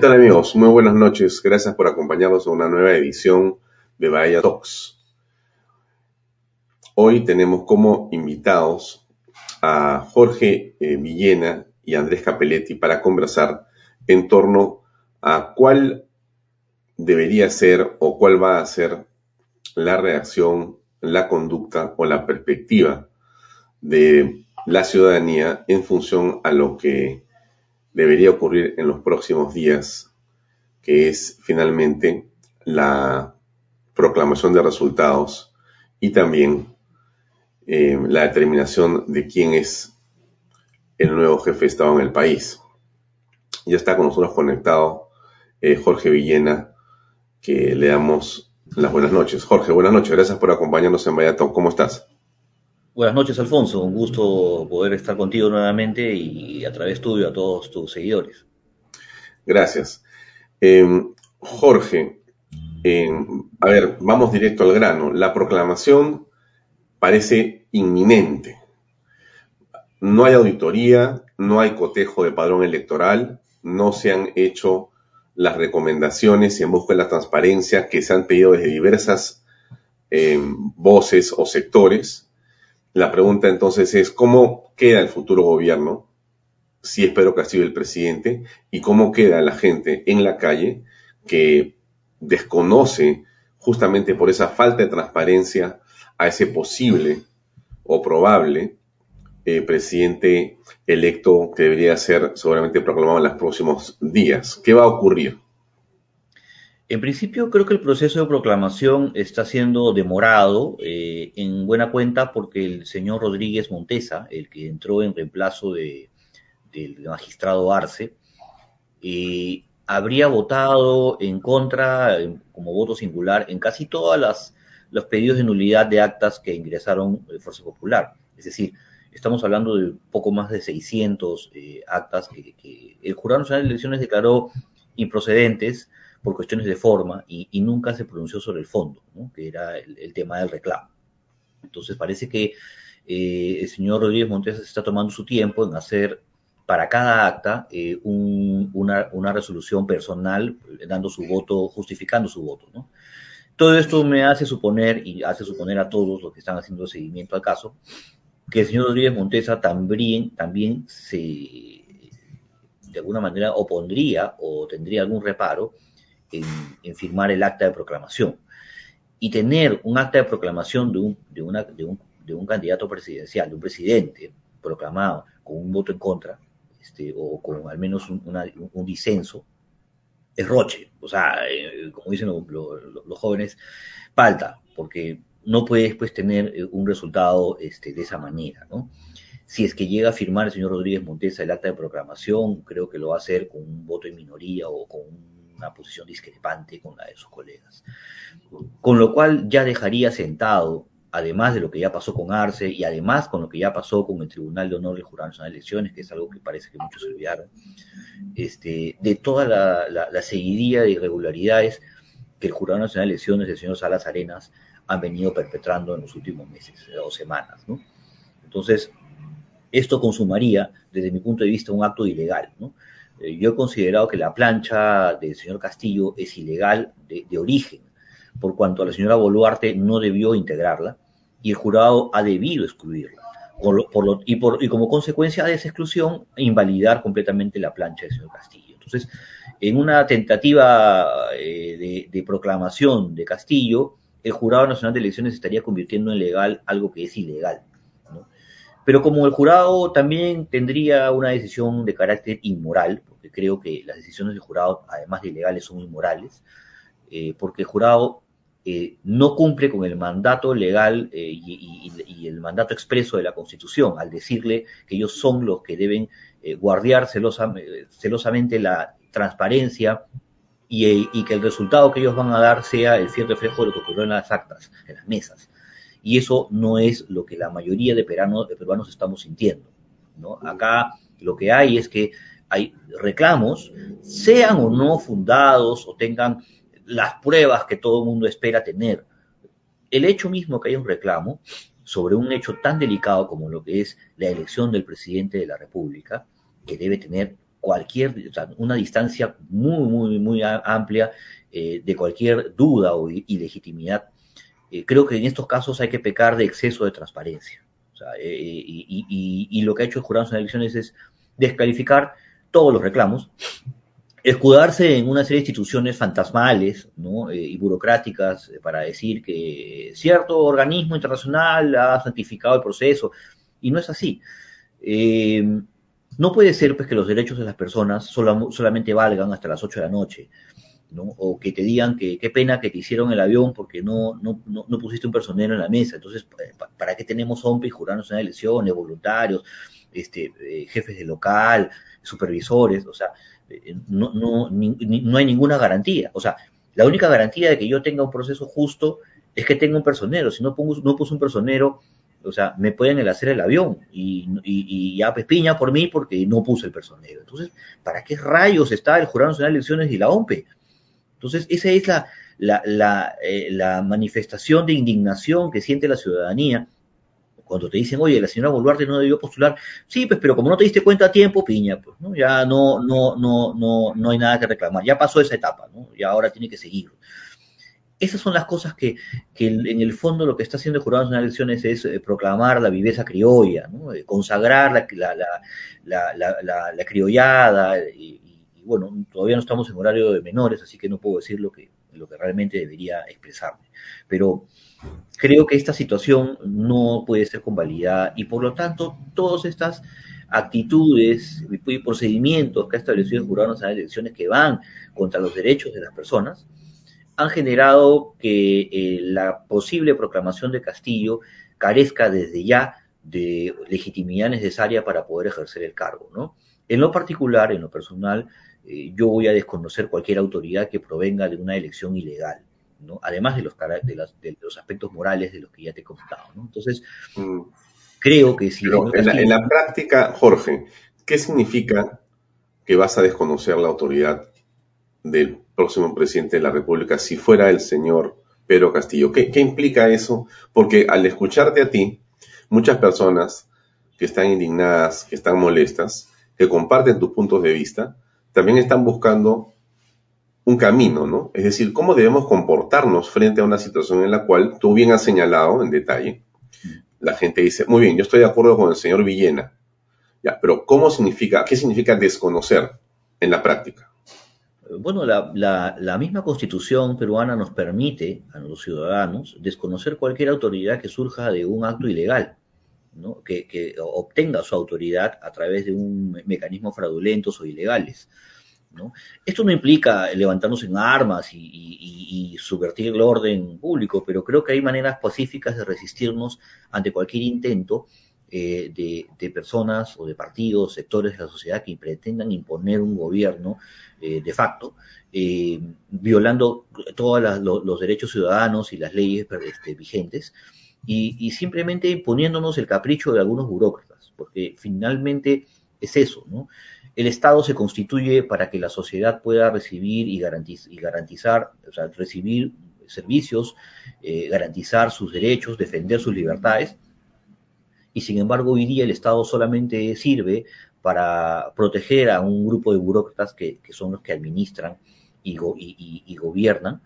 ¿Qué tal amigos? Muy buenas noches. Gracias por acompañarnos en una nueva edición de Bahía Talks. Hoy tenemos como invitados a Jorge eh, Villena y Andrés Capelletti para conversar en torno a cuál debería ser o cuál va a ser la reacción, la conducta o la perspectiva de la ciudadanía en función a lo que debería ocurrir en los próximos días, que es finalmente la proclamación de resultados y también eh, la determinación de quién es el nuevo jefe de Estado en el país. Ya está con nosotros conectado eh, Jorge Villena, que le damos las buenas noches. Jorge, buenas noches. Gracias por acompañarnos en Valladolid. ¿Cómo estás? Buenas noches, Alfonso. Un gusto poder estar contigo nuevamente y a través tuyo a todos tus seguidores. Gracias. Em, Jorge, em, a ver, vamos directo al grano. La proclamación parece inminente. No hay auditoría, no hay cotejo de padrón electoral, no se han hecho las recomendaciones en busca de la transparencia que se han pedido desde diversas em, voces o sectores la pregunta entonces es, ¿cómo queda el futuro gobierno si es Pedro Castillo el presidente? ¿Y cómo queda la gente en la calle que desconoce justamente por esa falta de transparencia a ese posible o probable eh, presidente electo que debería ser seguramente proclamado en los próximos días? ¿Qué va a ocurrir? En principio creo que el proceso de proclamación está siendo demorado eh, en buena cuenta porque el señor Rodríguez Montesa, el que entró en reemplazo de, del magistrado Arce, eh, habría votado en contra como voto singular en casi todos los pedidos de nulidad de actas que ingresaron de Fuerza Popular. Es decir, estamos hablando de poco más de 600 eh, actas que, que el Jurado Nacional de Elecciones declaró improcedentes por cuestiones de forma y, nunca se pronunció sobre el fondo, que era el, tema del reclamo. Entonces parece que eh, el señor Rodríguez Montes está tomando su tiempo en hacer para cada acta eh, una, resolución personal, dando su voto, justificando su voto. Todo esto me hace suponer, y hace suponer a todos los que están haciendo seguimiento al caso, que el señor Rodríguez Montesa también, también se, de alguna manera, opondría o tendría algún reparo en, firmar el acta de proclamación. Y tener un acta de proclamación de un, de, una, de, un, de un candidato presidencial, de un presidente proclamado con un voto en contra, este, o con al menos un, disenso, es roche. O sea, eh, como dicen los jóvenes, falta, porque no puede después tener eh, un resultado este, de esa manera, ¿no? Si es que llega a firmar el señor Rodríguez Montesa el acta de proclamación, creo que lo va a hacer con un voto en minoría o con un una posición discrepante con la de sus colegas. Con lo cual ya dejaría sentado, además de lo que ya pasó con Arce y además con lo que ya pasó con el Tribunal de Honor del Jurado Nacional de Elecciones, que es algo que parece que muchos olvidaron, este, de toda la, seguidilla de irregularidades que el Jurado Nacional de Elecciones del señor Salas Arenas han venido perpetrando en los últimos meses o semanas. Entonces, esto consumaría, desde mi punto de vista, un acto ilegal. ¿no? Eh, yo he considerado que la plancha del señor Castillo es ilegal de, origen, por cuanto la señora Boluarte no debió integrarla y el jurado ha debido excluirla. y, como consecuencia de esa exclusión, invalidar completamente la plancha del señor Castillo. Entonces, en una tentativa eh, de, proclamación de Castillo, el Jurado Nacional de Elecciones estaría convirtiendo en legal algo que es ilegal. Pero como el jurado también tendría una decisión de carácter inmoral, creo que las decisiones del jurado, además de ilegales, son inmorales, eh, porque el jurado eh, no cumple con el mandato legal eh, y, el mandato expreso de la Constitución, al decirle que ellos son los que deben guardiar celosamente la transparencia y, que el resultado que ellos van a dar sea el fiel reflejo de lo que ocurrió en las actas, en las mesas. Y eso no es lo que la mayoría de peruanos, peruanos estamos sintiendo. ¿no? Acá lo que hay es que hay reclamos, sean o no fundados o tengan las pruebas que todo el mundo espera tener. El hecho mismo que haya un reclamo sobre un hecho tan delicado como lo que es la elección del presidente de la República, que debe tener cualquier, una distancia muy, muy, muy amplia eh, de cualquier duda o ilegitimidad. Eh, creo que en estos casos hay que pecar de exceso de transparencia. Eh, y, lo que ha hecho el Jurado de Elecciones es descalificar todos los reclamos, escudarse en una serie de instituciones fantasmales y burocráticas para decir que cierto organismo internacional ha santificado el proceso, y no es así. no puede ser pues, que los derechos de las personas solamente valgan hasta las 8 de la noche. O que te digan que qué pena que te hicieron el avión porque no, no, no, pusiste un personero en la mesa. Entonces, ¿para qué tenemos OMPE y jurados en elecciones, voluntarios, este, eh, jefes de local, supervisores? O sea, eh, no, no, no hay ninguna garantía. O sea, la única garantía de que yo tenga un proceso justo es que tenga un personero. Si no, pongo, no puse un personero, o sea, me pueden hacer el avión y, y, ya pespiña por mí porque no puse el personero. Entonces, ¿para qué rayos está el Jurado Nacional de Elecciones y la OMPE? Entonces, esa es la, eh, la, manifestación de indignación que siente la ciudadanía cuando te dicen, oye, la señora Boluarte no debió postular. Sí, pues, pero como no te diste cuenta a tiempo, piña, pues, ¿no? Ya no, no, no, no, no hay nada que reclamar. Ya pasó esa etapa, ¿no? Y ahora tiene que seguir. Esas son las cosas que, que en el fondo lo que está haciendo el Jurado Nacional de Elecciones es eh, proclamar la viveza criolla, ¿no? Eh, consagrar la, la, la, la criollada y, y bueno, todavía no estamos en horario de menores, así que no puedo decir lo que, lo que realmente debería expresarme. Pero creo que esta situación no puede ser convalidada y por lo tanto todas estas actitudes y procedimientos que ha establecido el Jurado Nacional de Elecciones que van contra los derechos de las personas han generado que eh, la posible proclamación de Castillo carezca desde ya de legitimidad necesaria para poder ejercer el cargo, ¿no? En lo particular, en lo personal, eh, yo voy a desconocer cualquier autoridad que provenga de una elección ilegal, ¿no? Además de los, de, los aspectos morales de los que ya te he comentado, ¿no? Entonces, mm. creo que si... en, la, práctica, Jorge, ¿qué significa que vas a desconocer la autoridad del próximo presidente de la República si fuera el señor Pedro Castillo? ¿Qué, ¿Qué, implica eso? Porque al escucharte a ti, muchas personas que están indignadas, que están molestas, que comparten tus puntos de vista, también están buscando un camino, ¿no? Es decir, cómo debemos comportarnos frente a una situación en la cual tú bien has señalado en detalle, la gente dice, muy bien, yo estoy de acuerdo con el señor Villena, pero ¿cómo significa, qué significa desconocer en la práctica? Bueno, la, misma constitución peruana nos permite a los ciudadanos desconocer cualquier autoridad que surja de un acto ilegal. ¿no? que, obtenga su autoridad a través de un mecanismo fraudulentos o ilegales. ¿No? Esto no implica levantarnos en armas y, subvertir el orden público, pero creo que hay maneras pacíficas de resistirnos ante cualquier intento eh, de, personas o de partidos, sectores de la sociedad que pretendan imponer un gobierno eh, de facto, eh, violando todos los derechos ciudadanos y las leyes este, vigentes y, simplemente imponiéndonos el capricho de algunos burócratas, porque finalmente es eso, ¿no? El Estado se constituye para que la sociedad pueda recibir y, garantizar, y garantizar o sea, recibir servicios, eh, garantizar sus derechos, defender sus libertades, y sin embargo hoy día el Estado solamente sirve para proteger a un grupo de burócratas que, son los que administran y, y gobiernan,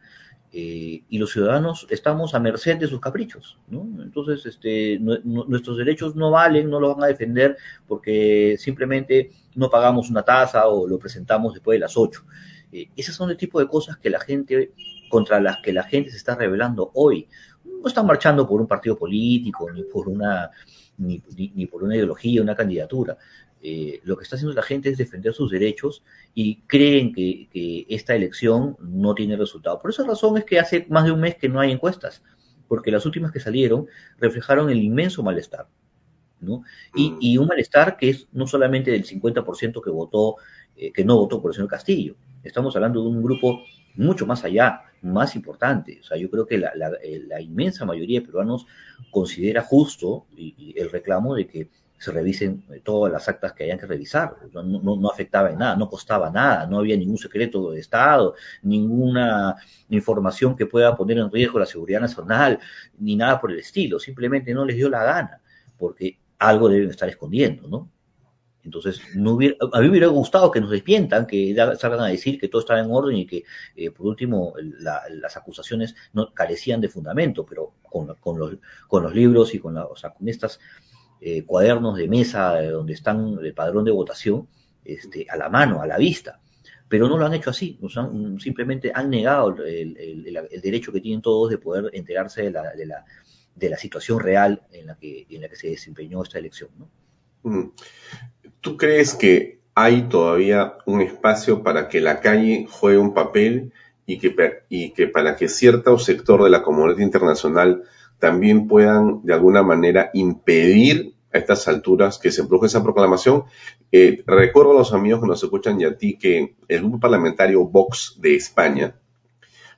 eh, y los ciudadanos estamos a merced de sus caprichos, ¿no? Entonces, este, nuestros derechos no valen, no lo van a defender porque simplemente no pagamos una tasa o lo presentamos después de las 8. Eh, esas son el tipo de cosas que la gente, contra las que la gente se está rebelando hoy. No están marchando por un partido político, ni por una, ni, ni por una ideología, una candidatura. Eh, lo que está haciendo la gente es defender sus derechos y creen que, esta elección no tiene resultado. Por esa razón es que hace más de un mes que no hay encuestas, porque las últimas que salieron reflejaron el inmenso malestar. ¿no? Y, mm. un malestar que es no solamente del 50% que votó, eh, que no votó por el señor Castillo. Estamos hablando de un grupo mucho más allá, más importante. O sea, yo creo que la, eh, inmensa mayoría de peruanos considera justo el reclamo de que se revisen eh, todas las actas que hayan que revisar. No, no, afectaba en nada, no costaba nada, no había ningún secreto de Estado, ninguna información que pueda poner en riesgo la seguridad nacional, ni nada por el estilo. Simplemente no les dio la gana, porque algo deben estar escondiendo, ¿no? Entonces, no hubiera, a mí me hubiera gustado que nos despientan, que salgan a decir que todo estaba en orden y que, eh, por último, las acusaciones no carecían de fundamento, pero con, los, con los libros y con, la, o sea, con estos eh, cuadernos de mesa donde están el padrón de votación este, a la mano, a la vista. Pero no lo han hecho así, simplemente han negado el, derecho que tienen todos de poder enterarse de la, de la, de la situación real en la, que, en la que se desempeñó esta elección. ¿no? Mm. ¿Tú crees que hay todavía un espacio para que la calle juegue un papel y que para que cierto sector de la comunidad internacional también puedan de alguna manera impedir a estas alturas que se produzca esa proclamación? Eh, recuerdo a los amigos que nos escuchan y a ti que el grupo parlamentario Vox de España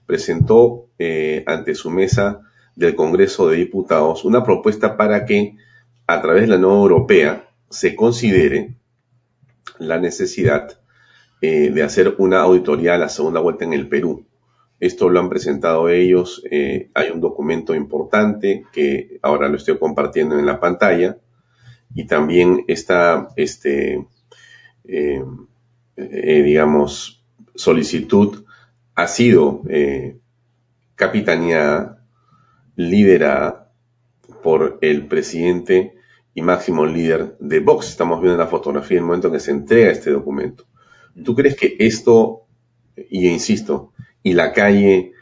presentó eh, ante su mesa del Congreso de Diputados una propuesta para que a través de la Unión Europea se considere la necesidad eh, de hacer una auditoría a la segunda vuelta en el Perú. Esto lo han presentado ellos. Eh, hay un documento importante que ahora lo estoy compartiendo en la pantalla. Y también esta, este, eh, digamos, solicitud ha sido capitaneada, liderada por el presidente y máximo líder de Vox. Estamos viendo la fotografía en el momento en que se entrega este documento. ¿Tú crees que esto, y insisto, y la calle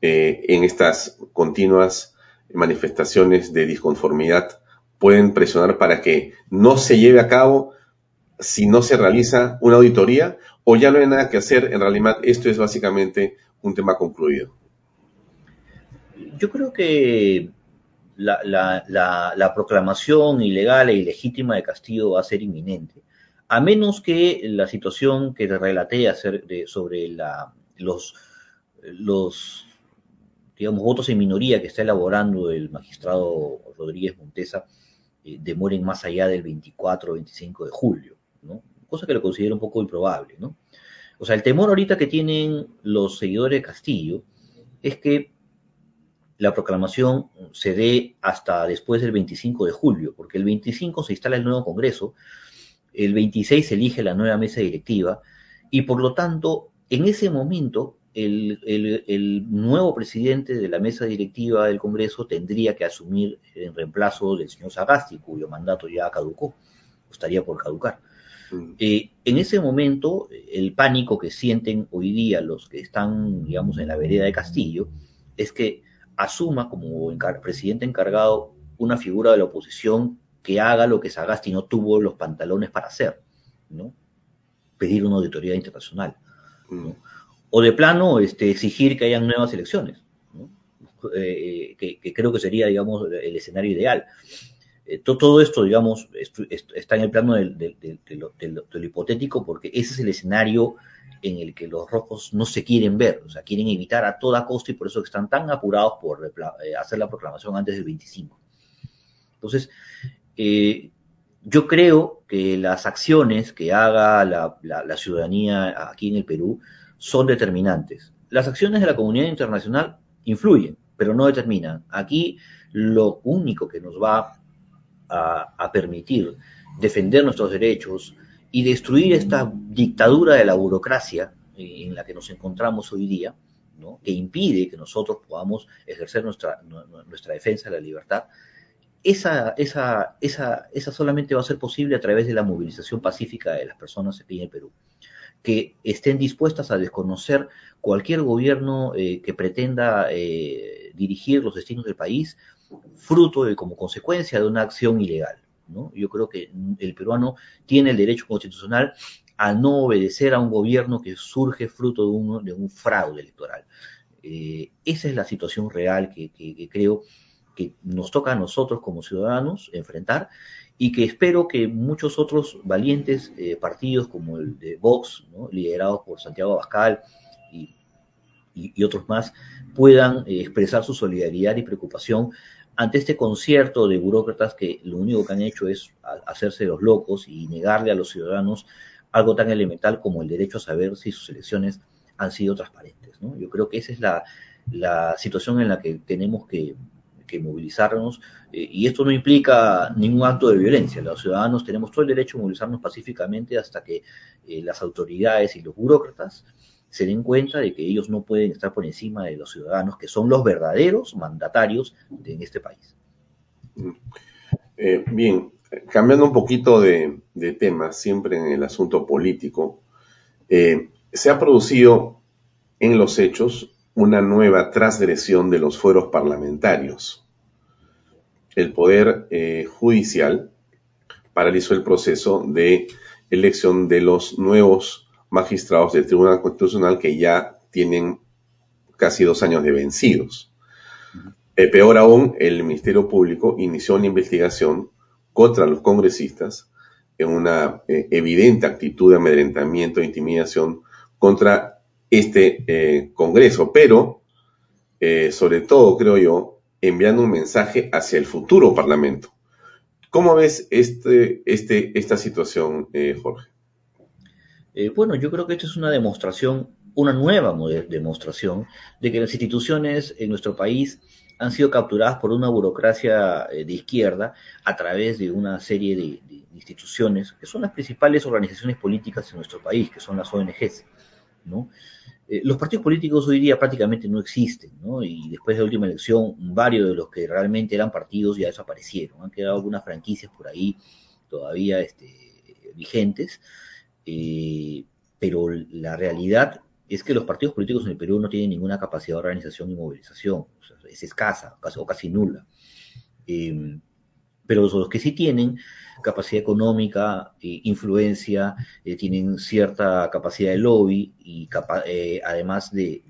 eh, en estas continuas manifestaciones de disconformidad pueden presionar para que no se lleve a cabo si no se realiza una auditoría o ya no hay nada que hacer? En realidad esto es básicamente un tema concluido. Yo creo que la, proclamación ilegal e ilegítima de Castillo va a ser inminente, a menos que la situación que te relaté sobre los, los digamos, votos en minoría que está elaborando el magistrado Rodríguez Montesa eh, demoren más allá del 24 o 25 de julio, ¿no? cosa que lo considero un poco improbable. ¿no? O sea, el temor ahorita que tienen los seguidores de Castillo es que la proclamación se dé hasta después del 25 de julio, porque el 25 se instala el nuevo Congreso, el 26 se elige la nueva mesa directiva y por lo tanto en ese momento el, nuevo presidente de la mesa directiva del Congreso tendría que asumir en reemplazo del señor Sagasti, cuyo mandato ya caducó, estaría por caducar. Mm. Eh, en ese momento, el pánico que sienten hoy día los que están, digamos, en la vereda de Castillo, es que asuma como presidente encargado una figura de la oposición que haga lo que Sagasti no tuvo los pantalones para hacer, ¿no? Pedir una auditoría internacional, mm. O de plano, este, exigir que hayan nuevas elecciones, eh, que, creo que sería, digamos, el escenario ideal. Eh, todo, esto, digamos, está en el plano de lo hipotético porque ese es el escenario en el que los rojos no se quieren ver, o sea, quieren evitar a toda costa y por eso están tan apurados por eh, hacer la proclamación antes del 25. Entonces, yo creo que las acciones que haga la, ciudadanía aquí en el Perú son determinantes. Las acciones de la comunidad internacional influyen, pero no determinan. Aquí lo único que nos va a permitir defender nuestros derechos, y destruir esta dictadura de la burocracia eh, en la que nos encontramos hoy día, que impide que nosotros podamos ejercer nuestra, nuestra defensa de la libertad, esa, solamente va a ser posible a través de la movilización pacífica de las personas en el Perú, que estén dispuestas a desconocer cualquier gobierno eh, que pretenda eh, dirigir los destinos del país, fruto de como consecuencia de una acción ilegal. Yo creo que el peruano tiene el derecho constitucional a no obedecer a un gobierno que surge fruto de un, de un fraude electoral. Eh, esa es la situación real que, creo que nos toca a nosotros como ciudadanos enfrentar y que espero que muchos otros valientes eh, partidos como el de Vox, liderados por Santiago Abascal y, otros más, puedan eh, expresar su solidaridad y preocupación ante este concierto de burócratas que lo único que han hecho es hacerse los locos y negarle a los ciudadanos algo tan elemental como el derecho a saber si sus elecciones han sido transparentes. Yo creo que esa es la, situación en la que tenemos que, movilizarnos, eh, y esto no implica ningún acto de violencia. Los ciudadanos tenemos todo el derecho a movilizarnos pacíficamente hasta que eh, las autoridades y los burócratas se den cuenta de que ellos no pueden estar por encima de los ciudadanos, que son los verdaderos mandatarios de, este país. Eh, bien, cambiando un poquito de, tema, siempre en el asunto político, se ha producido en los hechos una nueva transgresión de los fueros parlamentarios. El Poder eh, Judicial paralizó el proceso de elección de los nuevos magistrados del Tribunal Constitucional que ya tienen casi dos años de vencidos. Eh, peor aún, el Ministerio Público inició una investigación contra los congresistas en una eh, evidente actitud de amedrentamiento e intimidación contra este eh, Congreso, pero eh, sobre todo, creo yo, enviando un mensaje hacia el futuro Parlamento. ¿Cómo ves este, este, esta situación, eh, Jorge? bueno, yo creo que esto es una demostración, una nueva demostración de que las instituciones en nuestro país han sido capturadas por una burocracia de izquierda a través de una serie de, de, instituciones que son las principales organizaciones políticas en nuestro país, que son las ONGs. ¿No? Eh, los partidos políticos hoy día prácticamente no existen, ¿no? Y después de la última elección, varios de los que realmente eran partidos ya desaparecieron. Han quedado algunas franquicias por ahí todavía este, vigentes, eh, pero la realidad es que los partidos políticos en el Perú no tienen ninguna capacidad de organización y movilización, es escasa o casi nula. Eh, pero los que sí tienen capacidad económica, eh, influencia, eh, tienen cierta capacidad de lobby y eh, además de,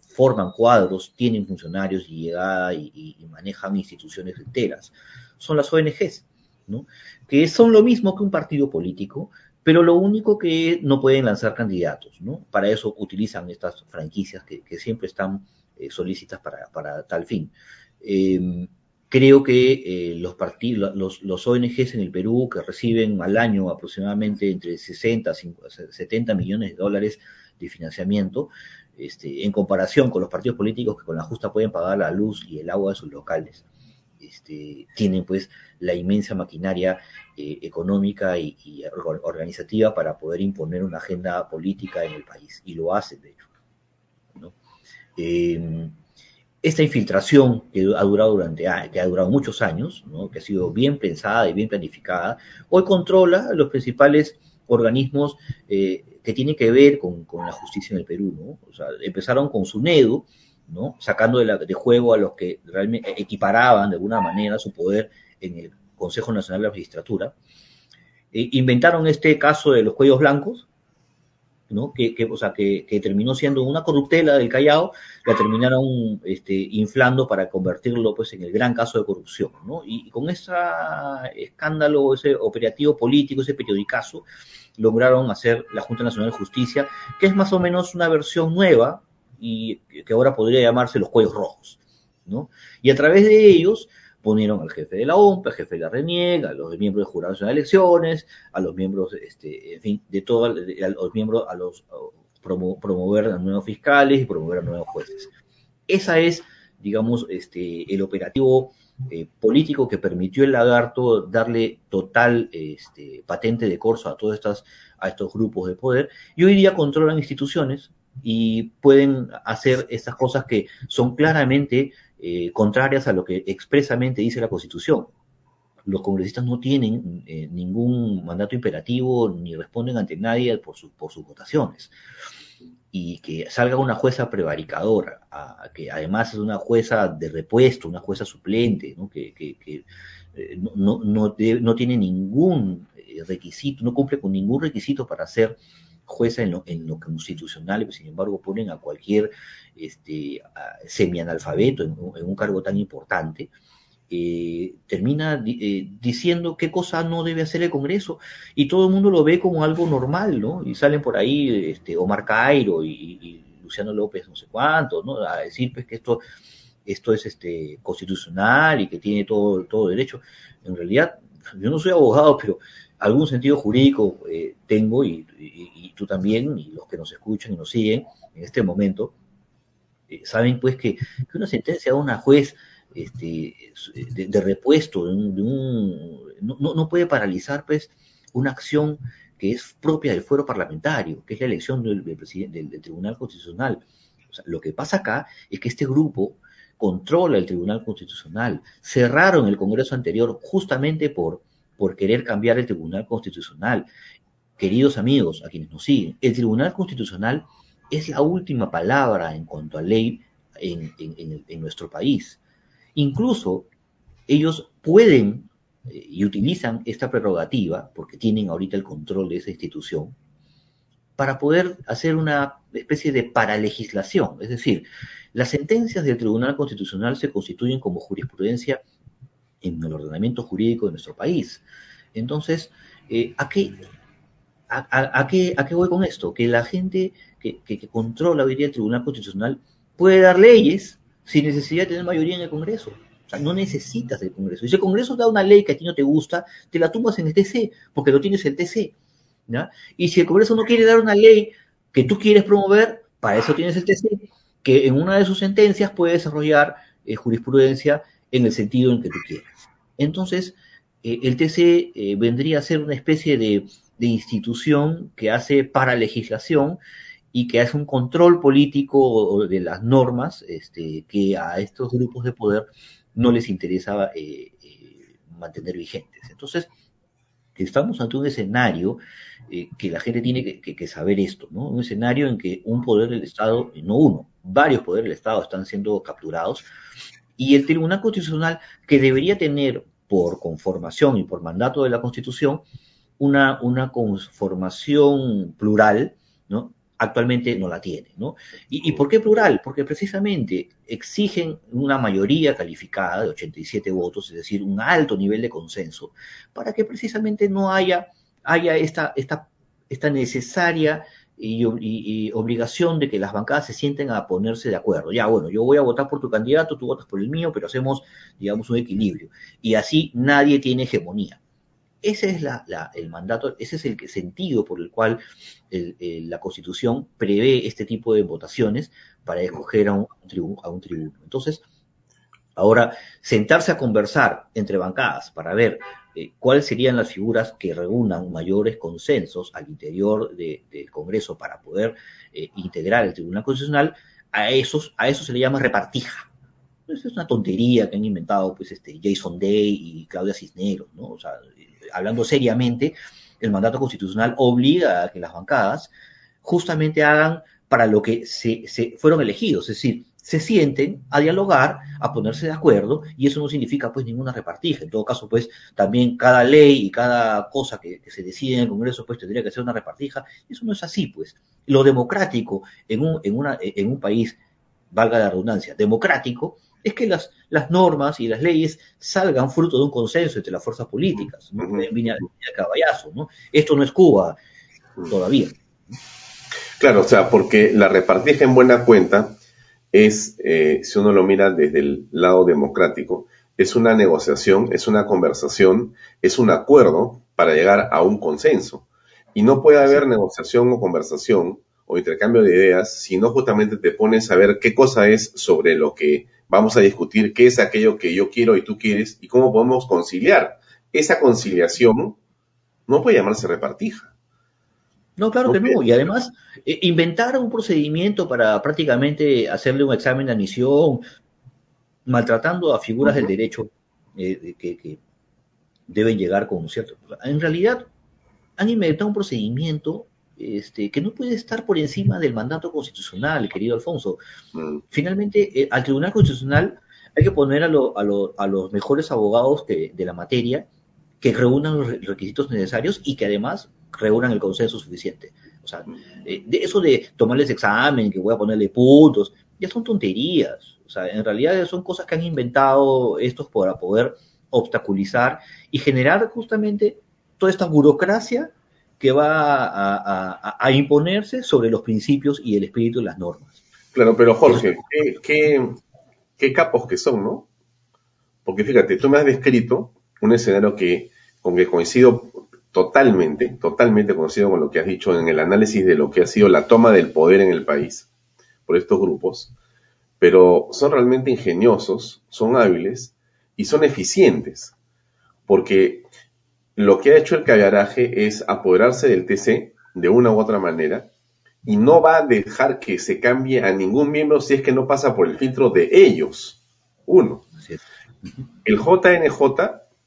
forman cuadros, tienen funcionarios y llegada y, manejan instituciones enteras. Son las ONGs, ¿no? que son lo mismo que un partido político, pero lo único que no pueden lanzar candidatos. ¿no? Para eso utilizan estas franquicias que, siempre están solícitas para, para, tal fin. Creo que eh, los, partidos, los, ONGs en el Perú, que reciben al año aproximadamente entre 60 y 70 millones de dólares de financiamiento, este, en comparación con los partidos políticos que con la justa pueden pagar la luz y el agua de sus locales, este, tienen pues la inmensa maquinaria eh, económica y, organizativa para poder imponer una agenda política en el país, y lo hacen, de hecho. Eh, esta infiltración que ha durado durante que ha durado muchos años, que ha sido bien pensada y bien planificada, hoy controla los principales organismos eh, que tienen que ver con, la justicia en el Perú. empezaron con SUNEDU, ¿no? sacando de, juego a los que realmente equiparaban de alguna manera su poder en el Consejo Nacional de la Magistratura. E inventaron este caso de los cuellos blancos, Que, terminó siendo una corruptela del Callao, la terminaron este, inflando para convertirlo pues, en el gran caso de corrupción. Y, con ese escándalo, ese operativo político, ese periodicazo, lograron hacer la Junta Nacional de Justicia, que es más o menos una versión nueva y que ahora podría llamarse los cuellos rojos. Y a través de ellos ponieron al jefe de la OMP, al jefe de la RENIEG, a los miembros de jurados de elecciones, a los miembros, este, en fin, de todos los miembros, a los promover a nuevos fiscales y promover a nuevos jueces. Esa es, digamos, este, el operativo eh, político que permitió el lagarto darle total este, patente de corso a todos estas, a estos grupos de poder y hoy día controlan instituciones y pueden hacer estas cosas que son claramente eh, contrarias a lo que expresamente dice la Constitución. Los congresistas no tienen eh, ningún mandato imperativo ni responden ante nadie por, por sus votaciones. Y que salga una jueza prevaricadora, que además es una jueza de repuesto, una jueza suplente, que, eh, no, no, tiene ningún requisito, no cumple con ningún requisito para ser jueza en lo, en lo constitucional, pero sin embargo ponen a cualquier este, semianalfabeto en, un cargo tan importante, eh, termina eh, diciendo qué cosa no debe hacer el Congreso y todo el mundo lo ve como algo normal, ¿no? Y salen por ahí este, Omar Cairo y, Luciano López no sé cuánto, ¿no? A decir pues que esto, esto es este, constitucional y que tiene todo, todo derecho. En realidad, yo no soy abogado, pero algún sentido jurídico eh, tengo y, tú también y los que nos escuchan y nos siguen en este momento eh, saben pues que, una sentencia de una juez este, de, repuesto, de un, no, puede paralizar pues, una acción que es propia del fuero parlamentario, que es la elección del, presidente del, Tribunal Constitucional. lo que pasa acá es que este grupo controla el Tribunal Constitucional. Cerraron el Congreso anterior justamente por, por querer cambiar el Tribunal Constitucional. Queridos amigos, a quienes nos siguen, el Tribunal Constitucional es la última palabra en cuanto a ley en, nuestro país. Incluso ellos pueden eh, y utilizan esta prerrogativa, porque tienen ahorita el control de esa institución, para poder hacer una especie de paralegislación. Es decir, las sentencias del Tribunal Constitucional se constituyen como jurisprudencia en el ordenamiento jurídico de nuestro país. Entonces, eh, ¿a, qué, a, qué, ¿a qué voy con esto? Que la gente que, controla hoy día el Tribunal Constitucional puede dar leyes sin necesidad de tener mayoría en el Congreso. O sea, no necesitas el Congreso. Y si el Congreso da una ley que a ti no te gusta, te la tumbas en el TC, porque lo tienes el TC. Y si el Congreso no quiere dar una ley que tú quieres promover, para eso tienes el TC, que en una de sus sentencias puede desarrollar eh, jurisprudencia en el sentido en que tú quieras. Entonces, eh, el TC eh, vendría a ser una especie de, de institución que hace para legislación y que hace un control político de las normas este, que a estos grupos de poder no les interesa eh, eh, mantener vigentes. Entonces, estamos ante un escenario eh, que la gente tiene que, saber esto, ¿no? Un escenario en que un poder del Estado, no uno, varios poderes del Estado están siendo capturados y el Tribunal Constitucional, que debería tener por conformación y por mandato de la Constitución, una, una conformación plural, ¿no? actualmente no la tiene. ¿no? ¿Y, por qué plural? Porque precisamente exigen una mayoría calificada de 87 votos, es decir, un alto nivel de consenso, para que precisamente no haya, haya esta, esta, esta necesaria y, obligación de que las bancadas se sienten a ponerse de acuerdo. Ya, bueno, yo voy a votar por tu candidato, tú votas por el mío, pero hacemos, digamos, un equilibrio. Y así nadie tiene hegemonía. Ese es el mandato, ese es el sentido por el cual la Constitución prevé este tipo de votaciones para escoger a un, tribuno. Entonces, ahora, sentarse a conversar entre bancadas para ver eh, cuáles serían las figuras que reúnan mayores consensos al interior del Congreso para poder eh, integrar el Tribunal Constitucional, a, esos, a eso se le llama repartija. Es una tontería que han inventado pues, este, Jason Day y Claudia Cisneros, ¿no? O sea, hablando seriamente, el mandato constitucional obliga a que las bancadas justamente hagan para lo que se, fueron elegidos, es decir, se sienten a dialogar, a ponerse de acuerdo, y eso no significa pues ninguna repartija. En todo caso, pues también cada ley y cada cosa que, se decide en el Congreso pues tendría que ser una repartija. Eso no es así, pues. Lo democrático en un, en una, en un país, valga la redundancia, democrático, es que las, las normas y las leyes salgan fruto de un consenso entre las fuerzas políticas, ¿no? de caballazo, ¿no? Esto no es Cuba todavía. Claro, o sea, porque la repartija en buena cuenta es, eh, si uno lo mira desde el lado democrático, es una negociación, es una conversación, es un acuerdo para llegar a un consenso. Y no puede haber negociación o conversación o intercambio de ideas si no justamente te pones a ver qué cosa es sobre lo que vamos a discutir qué es aquello que yo quiero y tú quieres y cómo podemos conciliar. Esa conciliación no puede llamarse repartija. No, claro que no. Y además, eh, inventar un procedimiento para prácticamente hacerle un examen de admisión, maltratando a figuras del derecho eh, que, deben llegar con un cierto... En realidad, han inventado un procedimiento este, que no puede estar por encima del mandato constitucional, querido Alfonso. Mm. Finalmente, eh, al Tribunal Constitucional hay que poner a, los mejores abogados de, la materia que reúnan los requisitos necesarios y que además reúnan el consenso suficiente. O sea, eh, de eso de tomarles examen, que voy a ponerle puntos, ya son tonterías. O sea, en realidad son cosas que han inventado estos para poder obstaculizar y generar justamente toda esta burocracia que va a, imponerse sobre los principios y el espíritu de las normas. Claro, pero Jorge, ¿qué, capos que son, ¿no? Porque fíjate, tú me has descrito un escenario que, con que coincido totalmente, totalmente coincido con lo que has dicho en el análisis de lo que ha sido la toma del poder en el país por estos grupos. pero son realmente ingeniosos, son hábiles y son eficientes, porque lo que ha hecho el cagaraje es apoderarse del TC de una u otra manera y no va a dejar que se cambie a ningún miembro si es que no pasa por el filtro de ellos. Uno. El JNJ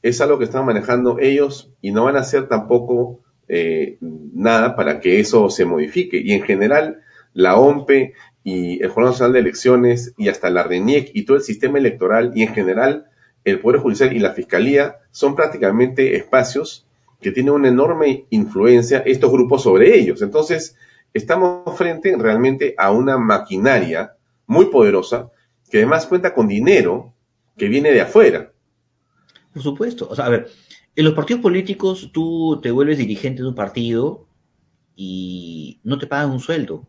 es algo que están manejando ellos y no van a hacer tampoco eh, nada para que eso se modifique. Y en general, la OMPE y el Jurado Nacional de Elecciones y hasta la RENIEC y todo el sistema electoral y en general el Poder Judicial y la Fiscalía son prácticamente espacios que tienen una enorme influencia estos grupos sobre ellos. Entonces, estamos frente realmente a una maquinaria muy poderosa que además cuenta con dinero que viene de afuera. Por supuesto. O sea, a ver, en los partidos políticos tú te vuelves dirigente de un partido y no te pagan un sueldo,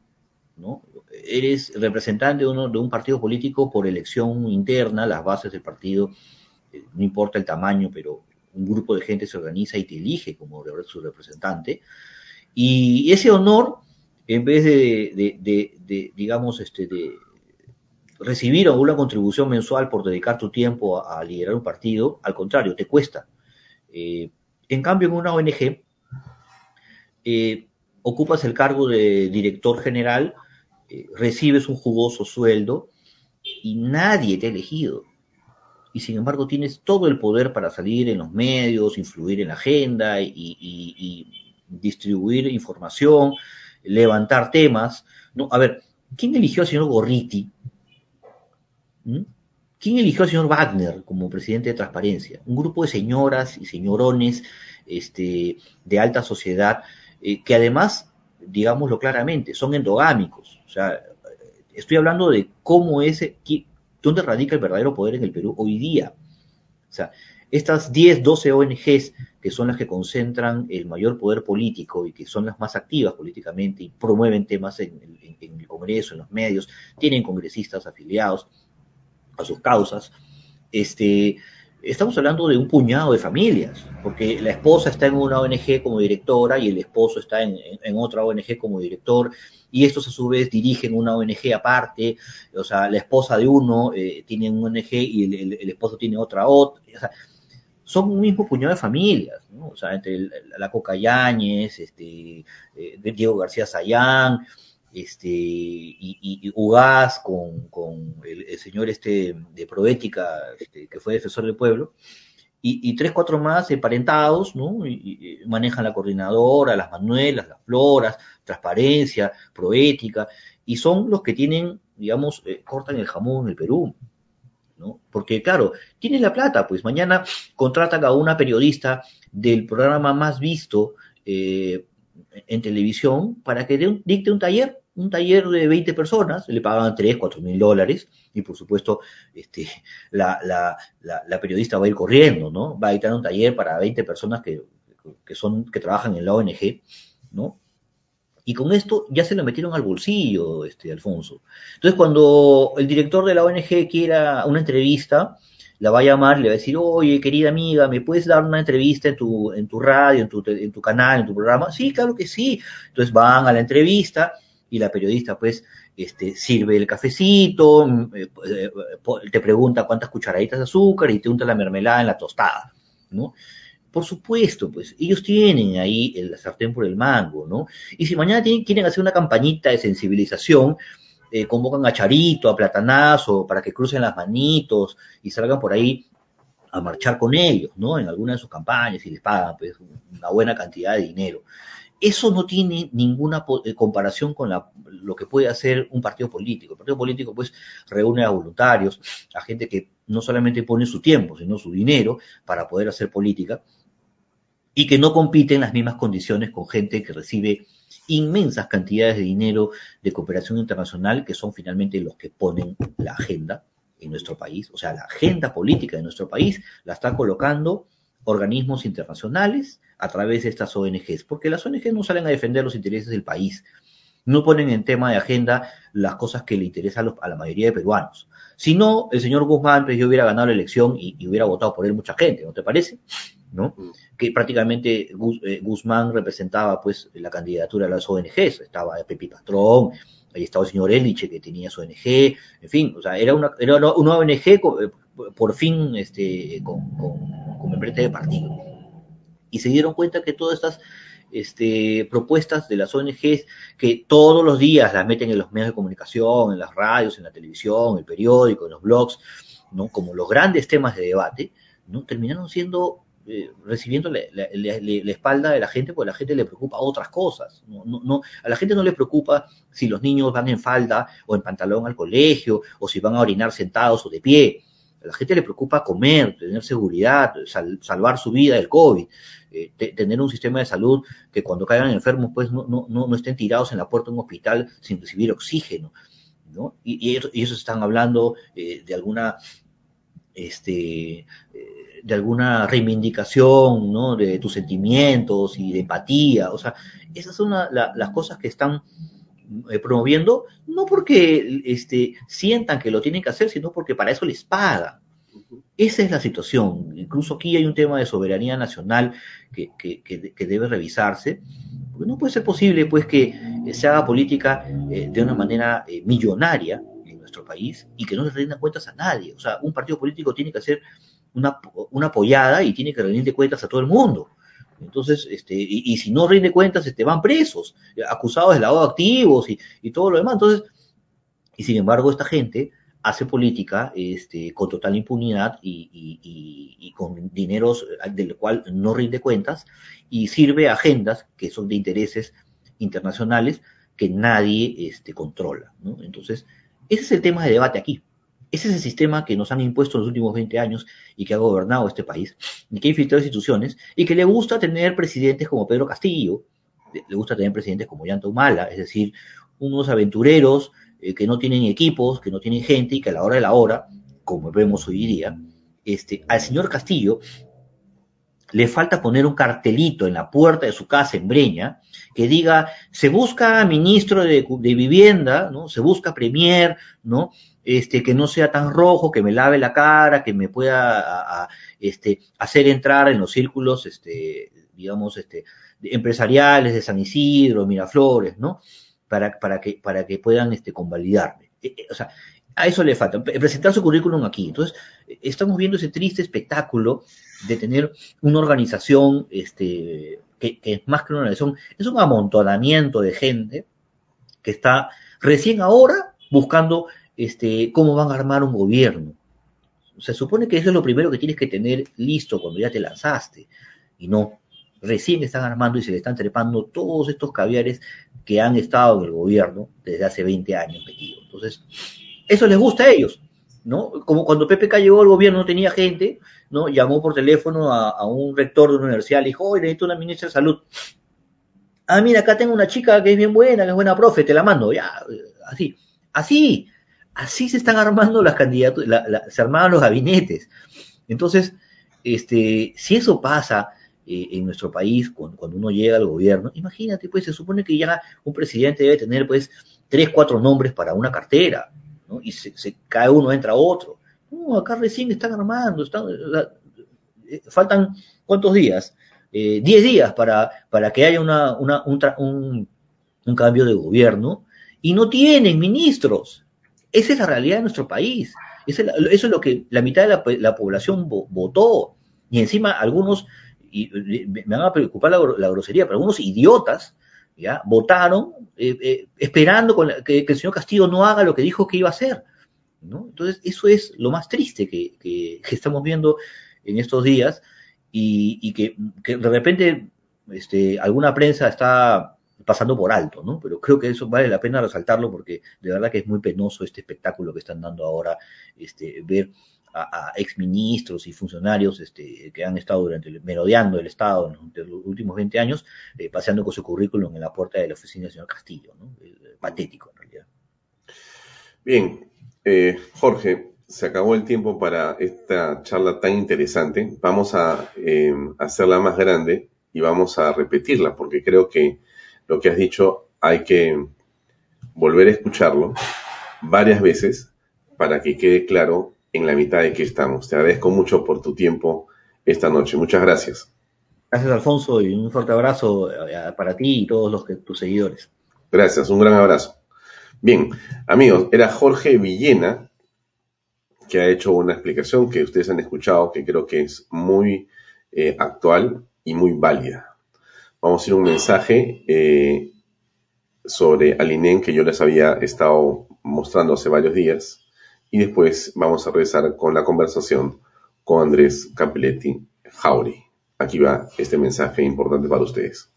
¿no? Eres representante de, uno, de un partido político por elección interna, las bases del partido, no importa el tamaño, pero un grupo de gente se organiza y te elige como su representante. Y ese honor, en vez de, digamos, este, de recibir alguna contribución mensual por dedicar tu tiempo a, liderar un partido, al contrario, te cuesta. Eh, en cambio, en una ONG, eh, ocupas el cargo de director general, eh, recibes un jugoso sueldo y nadie te ha elegido y sin embargo tienes todo el poder para salir en los medios, influir en la agenda y, distribuir información, levantar temas. A ver, ¿quién eligió al señor Gorriti? ¿Mm? ¿Quién eligió al señor Wagner como presidente de Transparencia? Un grupo de señoras y señorones este, de alta sociedad eh, que además, digámoslo claramente, son endogámicos. O sea, estoy hablando de cómo ese, ¿Dónde radica el verdadero poder en el Perú hoy día? O sea, estas 10, 12 ONGs que son las que concentran el mayor poder político y que son las más activas políticamente y promueven temas en, el Congreso, en los medios, tienen congresistas afiliados a sus causas, este, estamos hablando de un puñado de familias, porque la esposa está en una ONG como directora y el esposo está en, otra ONG como director, y estos a su vez dirigen una ONG aparte, o sea, la esposa de uno eh, tiene una ONG y el, esposo tiene otra otra, o sea, son un mismo puñado de familias, ¿no? O sea, entre la Coca Yáñez, este, eh, Diego García Sayán, este, y, y, Ugaz con, con el, señor este de Proética, este, que fue defensor del pueblo, y, tres, cuatro más emparentados, ¿no? Y, manejan la coordinadora, las manuelas, las floras, transparencia, proética, y son los que tienen, digamos, eh, cortan el jamón en el Perú. ¿no? Porque claro, tienen la plata, pues mañana contratan a una periodista del programa más visto eh, en televisión para que dicte un taller un taller de 20 personas, le pagaban 3, 4 mil dólares, y por supuesto, este, la, la, la, periodista va a ir corriendo, ¿no? Va a dictar un taller para 20 personas que, que, son, que trabajan en la ONG, ¿no? Y con esto ya se lo metieron al bolsillo, este, Alfonso. Entonces, cuando el director de la ONG quiera una entrevista, la va a llamar, le va a decir, oye, querida amiga, ¿me puedes dar una entrevista en tu, en tu radio, en tu, en tu canal, en tu programa? Sí, claro que sí. Entonces van a la entrevista, y la periodista pues este, sirve el cafecito, mm, eh, eh, te pregunta cuántas cucharaditas de azúcar y te unta la mermelada en la tostada, ¿no? Por supuesto, pues ellos tienen ahí el sartén por el mango, ¿no? Y si mañana quieren hacer una campañita de sensibilización, eh, convocan a Charito, a Platanazo, para que crucen las manitos y salgan por ahí a marchar con ellos, ¿no? En alguna de sus campañas y les pagan pues, una buena cantidad de dinero. Eso no tiene ninguna eh, comparación con lo que puede hacer un partido político. El partido político, pues, reúne a voluntarios, a gente que no solamente pone su tiempo, sino su dinero para poder hacer política y que no compite en las mismas condiciones con gente que recibe inmensas cantidades de dinero de cooperación internacional, que son finalmente los que ponen la agenda en nuestro país. O sea, la agenda política de nuestro país la está colocando organismos internacionales a través de estas ONGs, porque las ONGs no salen a defender los intereses del país, no ponen en tema de agenda las cosas que le interesan a, la mayoría de peruanos. Si no, el señor Guzmán pues, yo hubiera ganado la elección y, hubiera votado por él mucha gente, ¿no te parece? ¿No? Mm. Que prácticamente eh, Guzmán representaba pues la candidatura de las ONGs, estaba Pepi Patrón, ahí estaba el señor Eliche que tenía su ONG, en fin, o sea, era una, era una ONG eh, por fin este, con, con, con de partido. Y se dieron cuenta que todas estas este, propuestas de las ONGs que todos los días las meten en los medios de comunicación, en las radios, en la televisión, en el periódico, en los blogs, ¿no? como los grandes temas de debate, ¿no? terminaron siendo eh, recibiendo la, espalda de la gente porque a la gente le preocupa otras cosas. No, no, a la gente no le preocupa si los niños van en falda o en pantalón al colegio o si van a orinar sentados o de pie. A la gente le preocupa comer, tener seguridad, salvar su vida del COVID, eh, tener un sistema de salud que cuando caigan enfermos pues no, no, no, estén tirados en la puerta de un hospital sin recibir oxígeno. ¿no? Y, y, ellos, están hablando eh, de alguna este, eh, de alguna reivindicación ¿no? de tus sentimientos y de empatía. O sea, esas son las cosas que están eh, promoviendo, no porque este, sientan que lo tienen que hacer, sino porque para eso les pagan. Esa es la situación. Incluso aquí hay un tema de soberanía nacional que, que, debe revisarse. Porque no puede ser posible pues, que se haga política eh, de una manera millonaria nuestro país y que no se rindan cuentas a nadie. O sea, un partido político tiene que hacer una, una apoyada y tiene que rendir cuentas a todo el mundo. Entonces, este, y, si no rinde cuentas, este, van presos, acusados de lavado de activos y, y, todo lo demás. Entonces, y sin embargo, esta gente hace política este, con total impunidad y, y, con dineros del cual no rinde cuentas y sirve agendas que son de intereses internacionales que nadie este, controla. Entonces, ese es el tema de debate aquí. Ese es el sistema que nos han impuesto en los últimos 20 años y que ha gobernado este país, y que ha infiltrado instituciones, y que le gusta tener presidentes como Pedro Castillo, le gusta tener presidentes como Yanta Humala, es decir, unos aventureros eh, que no tienen equipos, que no tienen gente y que a la hora de la hora, como vemos hoy día, este, al señor Castillo le falta poner un cartelito en la puerta de su casa en Breña que diga, se busca ministro de, vivienda, ¿no? Se busca premier, ¿no? Este, que no sea tan rojo, que me lave la cara, que me pueda este, hacer entrar en los círculos, este, digamos, este, empresariales de San Isidro, Miraflores, ¿no? Para, para, que, para que puedan este, convalidarme. E, e, o sea, a eso le falta, presentar su currículum aquí. Entonces, estamos viendo ese triste espectáculo de tener una organización, este, que, es más que una organización, es un amontonamiento de gente que está recién ahora buscando este, cómo van a armar un gobierno. Se supone que eso es lo primero que tienes que tener listo cuando ya te lanzaste. Y no, recién están armando y se le están trepando todos estos caviares que han estado en el gobierno desde hace 20 años metidos. Entonces, eso les gusta a ellos. ¿no? Como cuando PPK llegó al gobierno no tenía gente, ¿no? Llamó por teléfono a, un rector de una universidad, le dijo, oye, necesito una ministra de salud. Ah, mira, acá tengo una chica que es bien buena, que es buena profe, te la mando, ya, así, así, así se están armando las candidaturas, se armaban los gabinetes. Entonces, este, si eso pasa eh, en nuestro país cuando, cuando, uno llega al gobierno, imagínate, pues se supone que ya un presidente debe tener, pues, tres, cuatro nombres para una cartera, y se, cae uno, entra otro. No, acá recién están armando, están, eh, faltan cuántos días, eh, diez días para, para que haya una, una un, un, cambio de gobierno y no tienen ministros. Esa es la realidad de nuestro país. Eso es, lo que la mitad de la, población votó. Y encima algunos, me van a preocupar la grosería, pero algunos idiotas ¿ya? Votaron eh, eh, esperando que, el señor Castillo no haga lo que dijo que iba a hacer, ¿no? Entonces, eso es lo más triste que, estamos viendo en estos días y, que, de repente este, alguna prensa está pasando por alto, ¿no? Pero creo que eso vale la pena resaltarlo porque de verdad que es muy penoso este espectáculo que están dando ahora, este, ver a, exministros y funcionarios este, que han estado durante merodeando el Estado en los últimos 20 años, eh, paseando con su currículum en la puerta de la oficina del señor Castillo. ¿no? Eh, patético, en realidad. Bien, eh, Jorge, se acabó el tiempo para esta charla tan interesante. Vamos a hacerla más grande y vamos a repetirla, porque creo que lo que has dicho hay que volver a escucharlo varias veces para que quede claro en la mitad de que estamos. Te agradezco mucho por tu tiempo esta noche. Muchas gracias. Gracias, Alfonso, y un fuerte abrazo eh, para ti y todos los que, tus seguidores. Gracias, un gran abrazo. Bien, amigos, era Jorge Villena que ha hecho una explicación que ustedes han escuchado que creo que es muy eh, actual y muy válida. Vamos a ir un mensaje eh, sobre Alinen que yo les había estado mostrando hace varios días y después vamos a regresar con la conversación con Andrés Capelletti Jauri. Aquí va este mensaje importante para ustedes.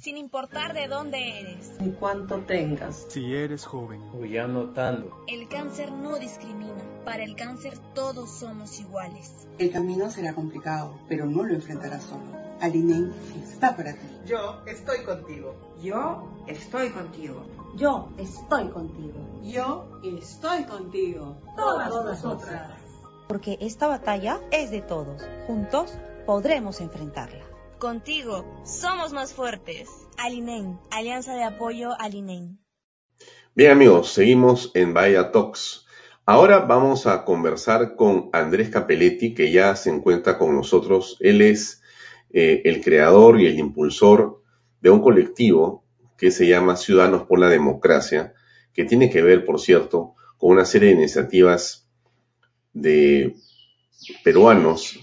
Sin importar de dónde eres, ni cuánto tengas, si eres joven o ya notando. El cáncer no discrimina. Para el cáncer todos somos iguales. El camino será complicado, pero no lo enfrentarás solo. Alinen está para ti. Yo estoy contigo. Yo estoy contigo. Yo estoy contigo. Yo estoy contigo. Todas, Todas nosotras. Porque esta batalla es de todos. Juntos podremos enfrentarla. Contigo somos más fuertes. Alinen, Alianza de Apoyo Alinen. Bien amigos, seguimos en Bahía Talks. Ahora vamos a conversar con Andrés Capelletti, que ya se encuentra con nosotros. Él es eh, el creador y el impulsor de un colectivo que se llama Ciudadanos por la Democracia, que tiene que ver, por cierto, con una serie de iniciativas de peruanos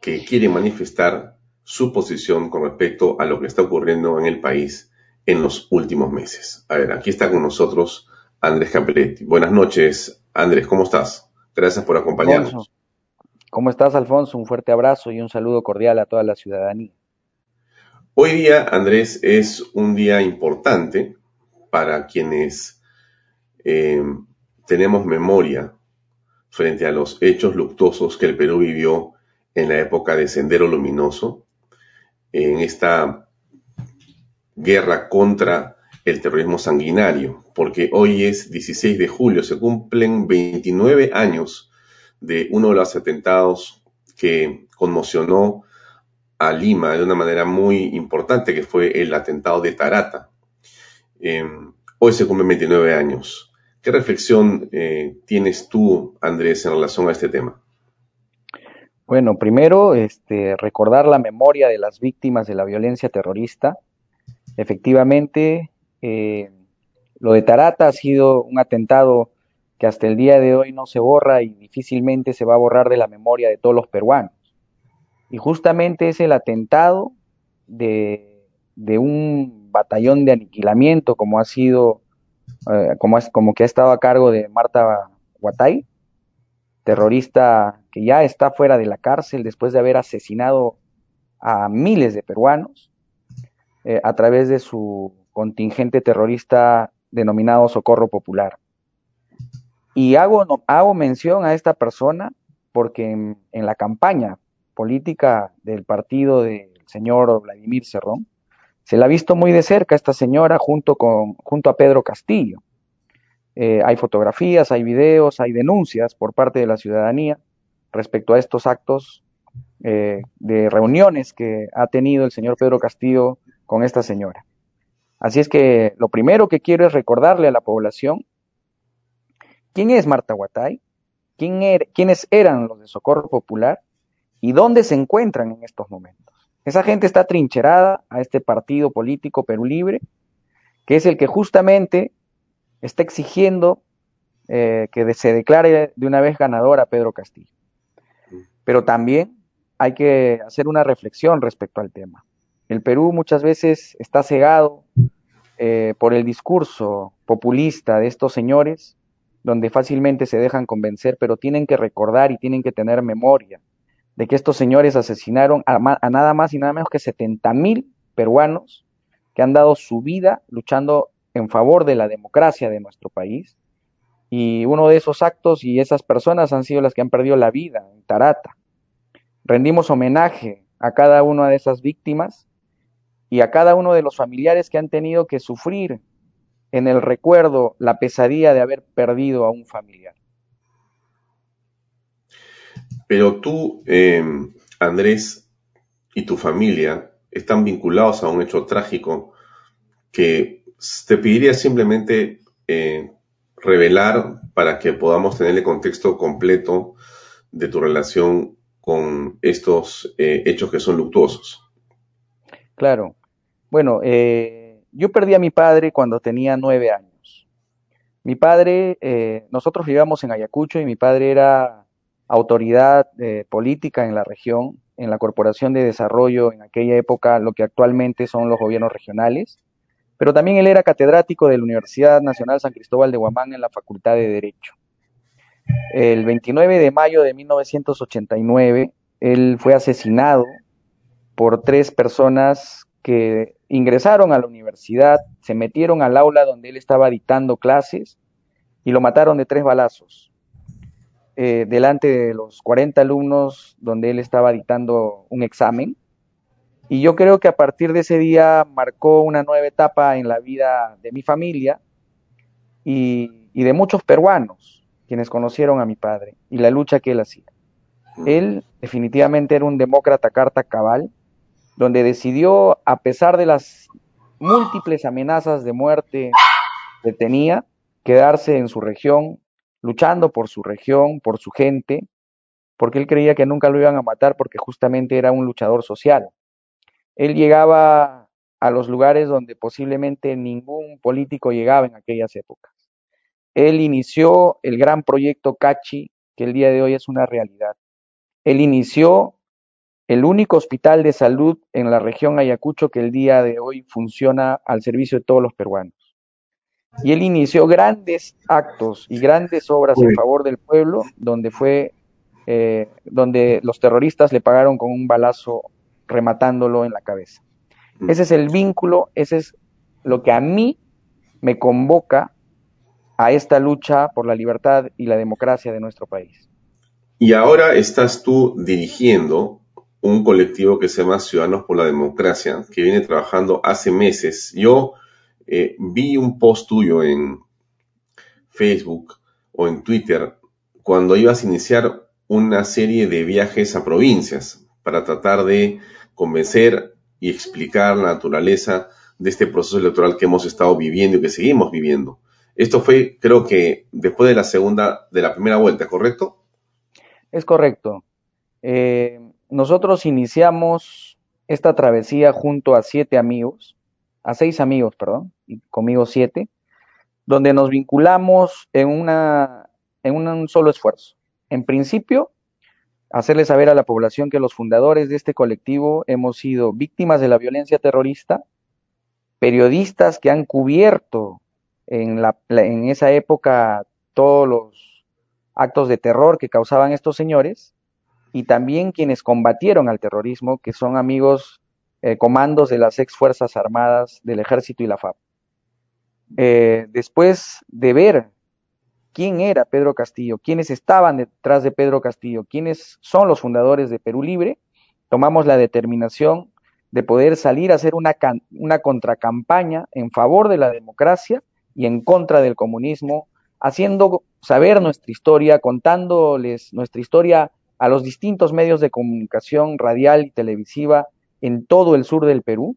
que quieren manifestar su posición con respecto a lo que está ocurriendo en el país en los últimos meses. A ver, aquí está con nosotros Andrés Capelletti. Buenas noches, Andrés, ¿cómo estás? Gracias por acompañarnos. ¿Cómo estás, Alfonso? Un fuerte abrazo y un saludo cordial a toda la ciudadanía. Hoy día, Andrés, es un día importante para quienes eh, tenemos memoria frente a los hechos luctuosos que el Perú vivió en la época de Sendero Luminoso, en esta guerra contra el terrorismo sanguinario, porque hoy es 16 de julio, se cumplen 29 años de uno de los atentados que conmocionó a Lima de una manera muy importante, que fue el atentado de Tarata. Em, hoy se cumplen 29 años. ¿Qué reflexión eh, tienes tú, Andrés, en relación a este tema? Bueno, primero, este, recordar la memoria de las víctimas de la violencia terrorista. Efectivamente, eh, lo de Tarata ha sido un atentado que hasta el día de hoy no se borra y difícilmente se va a borrar de la memoria de todos los peruanos. Y justamente es el atentado de, un batallón de aniquilamiento como ha sido, eh, como, como que ha estado a cargo de Marta Guatay, terrorista que ya está fuera de la cárcel después de haber asesinado a miles de peruanos eh, a través de su contingente terrorista denominado Socorro Popular. Y hago, hago mención a esta persona porque en, la campaña política del partido del señor Vladimir Cerrón, se la ha visto muy de cerca esta señora junto, con, junto a Pedro Castillo. Eh, hay fotografías, hay videos, hay denuncias por parte de la ciudadanía respecto a estos actos eh, de reuniones que ha tenido el señor Pedro Castillo con esta señora. Así es que lo primero que quiero es recordarle a la población quién es Marta Guatay, quién er, quiénes eran los de Socorro Popular y dónde se encuentran en estos momentos. Esa gente está trincherada a este partido político Perú Libre, que es el que justamente está exigiendo eh, que se declare de una vez ganadora Pedro Castillo. Pero también hay que hacer una reflexión respecto al tema. El Perú muchas veces está cegado eh, por el discurso populista de estos señores, donde fácilmente se dejan convencer, pero tienen que recordar y tienen que tener memoria de que estos señores asesinaron a, nada más y nada menos que 70 mil peruanos que han dado su vida luchando en favor de la democracia de nuestro país. Y uno de esos actos y esas personas han sido las que han perdido la vida en Tarata. Rendimos homenaje a cada una de esas víctimas y a cada uno de los familiares que han tenido que sufrir en el recuerdo la pesadilla de haber perdido a un familiar. Pero tú, eh, Andrés, y tu familia están vinculados a un hecho trágico que te pediría simplemente eh, revelar para que podamos tener el contexto completo de tu relación con estos eh, hechos que son luctuosos. Claro. Bueno, eh, yo perdí a mi padre cuando tenía nueve años. Mi padre, nosotros vivíamos en Ayacucho y mi padre era autoridad eh, política en la región, en la Corporación de Desarrollo en aquella época, lo que actualmente son los gobiernos regionales, pero también él era catedrático de la Universidad Nacional San Cristóbal de Guamán en la Facultad de Derecho. El 29 de mayo de 1989, él fue asesinado por tres personas que ingresaron a la universidad, se metieron al aula donde él estaba dictando clases y lo mataron de tres balazos. Eh, delante de los 40 alumnos donde él estaba dictando un examen. Y yo creo que a partir de ese día marcó una nueva etapa en la vida de mi familia y, y de muchos peruanos quienes conocieron a mi padre y la lucha que él hacía. Él definitivamente era un demócrata carta cabal, donde decidió, a pesar de las múltiples amenazas de muerte que tenía, quedarse en su región, luchando por su región, por su gente, porque él creía que nunca lo iban a matar porque justamente era un luchador social. Él llegaba a los lugares donde posiblemente ningún político llegaba en aquellas épocas. Él inició el gran proyecto Cachi, que el día de hoy es una realidad. Él inició el único hospital de salud en la región Ayacucho que el día de hoy funciona al servicio de todos los peruanos. Y él inició grandes actos y grandes obras en favor del pueblo, donde fue, eh, donde los terroristas le pagaron con un balazo rematándolo en la cabeza. Mm. Ese es el vínculo, ese es lo que a mí me convoca a esta lucha por la libertad y la democracia de nuestro país. Y ahora estás tú dirigiendo un colectivo que se llama Ciudadanos por la Democracia, que viene trabajando hace meses. Yo eh, vi un post tuyo en Facebook o en Twitter cuando ibas a iniciar una serie de viajes a provincias para tratar de convencer y explicar la naturaleza de este proceso electoral que hemos estado viviendo y que seguimos viviendo. Esto fue, creo que, después de la segunda, de la primera vuelta, ¿correcto? Es correcto. Eh, nosotros iniciamos esta travesía junto a siete amigos, a seis amigos, perdón, y conmigo siete, donde nos vinculamos en, una, en un solo esfuerzo. En principio, hacerle saber a la población que los fundadores de este colectivo hemos sido víctimas de la violencia terrorista, periodistas que han cubierto en, la, en esa época todos los actos de terror que causaban estos señores, y también quienes combatieron al terrorismo, que son amigos eh, comandos de las ex Fuerzas Armadas del Ejército y la FAP. Eh, después de ver quién era Pedro Castillo, quiénes estaban detrás de Pedro Castillo, quiénes son los fundadores de Perú Libre, tomamos la determinación de poder salir a hacer una, una contracampaña en favor de la democracia y en contra del comunismo, haciendo saber nuestra historia, contándoles nuestra historia a los distintos medios de comunicación radial y televisiva en todo el sur del Perú.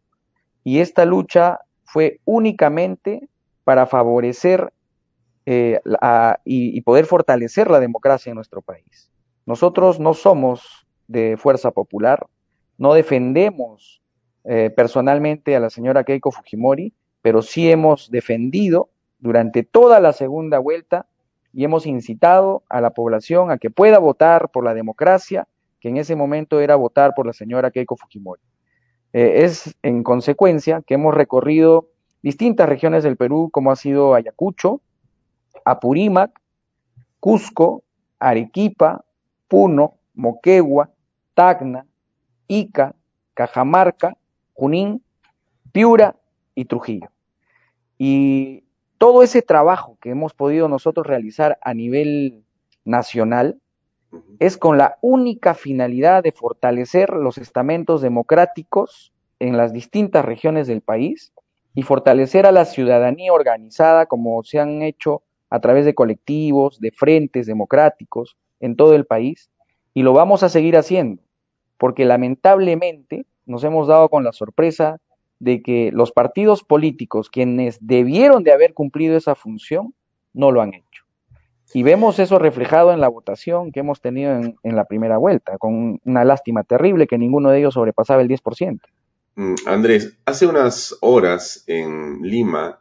Y esta lucha fue únicamente para favorecer eh, y, poder fortalecer la democracia en nuestro país. Nosotros no somos de fuerza popular, no defendemos eh, personalmente a la señora Keiko Fujimori, pero sí hemos defendido durante toda la segunda vuelta y hemos incitado a la población a que pueda votar por la democracia, que en ese momento era votar por la señora Keiko Fujimori. Eh, es en consecuencia que hemos recorrido distintas regiones del Perú, como ha sido Ayacucho, Apurímac, Cusco, Arequipa, Puno, Moquegua, Tacna, Ica, Cajamarca, Junín, Piura y Trujillo. Y todo ese trabajo que hemos podido nosotros realizar a nivel nacional es con la única finalidad de fortalecer los estamentos democráticos en las distintas regiones del país y fortalecer a la ciudadanía organizada como se han hecho a través de colectivos, de frentes democráticos en todo el país y lo vamos a seguir haciendo porque lamentablemente nos hemos dado con la sorpresa de que los partidos políticos, quienes debieron de haber cumplido esa función, no lo han hecho. Y vemos eso reflejado en la votación que hemos tenido en, en la primera vuelta, con una lástima terrible que ninguno de ellos sobrepasaba el 10%. Mm, Andrés, hace unas horas en Lima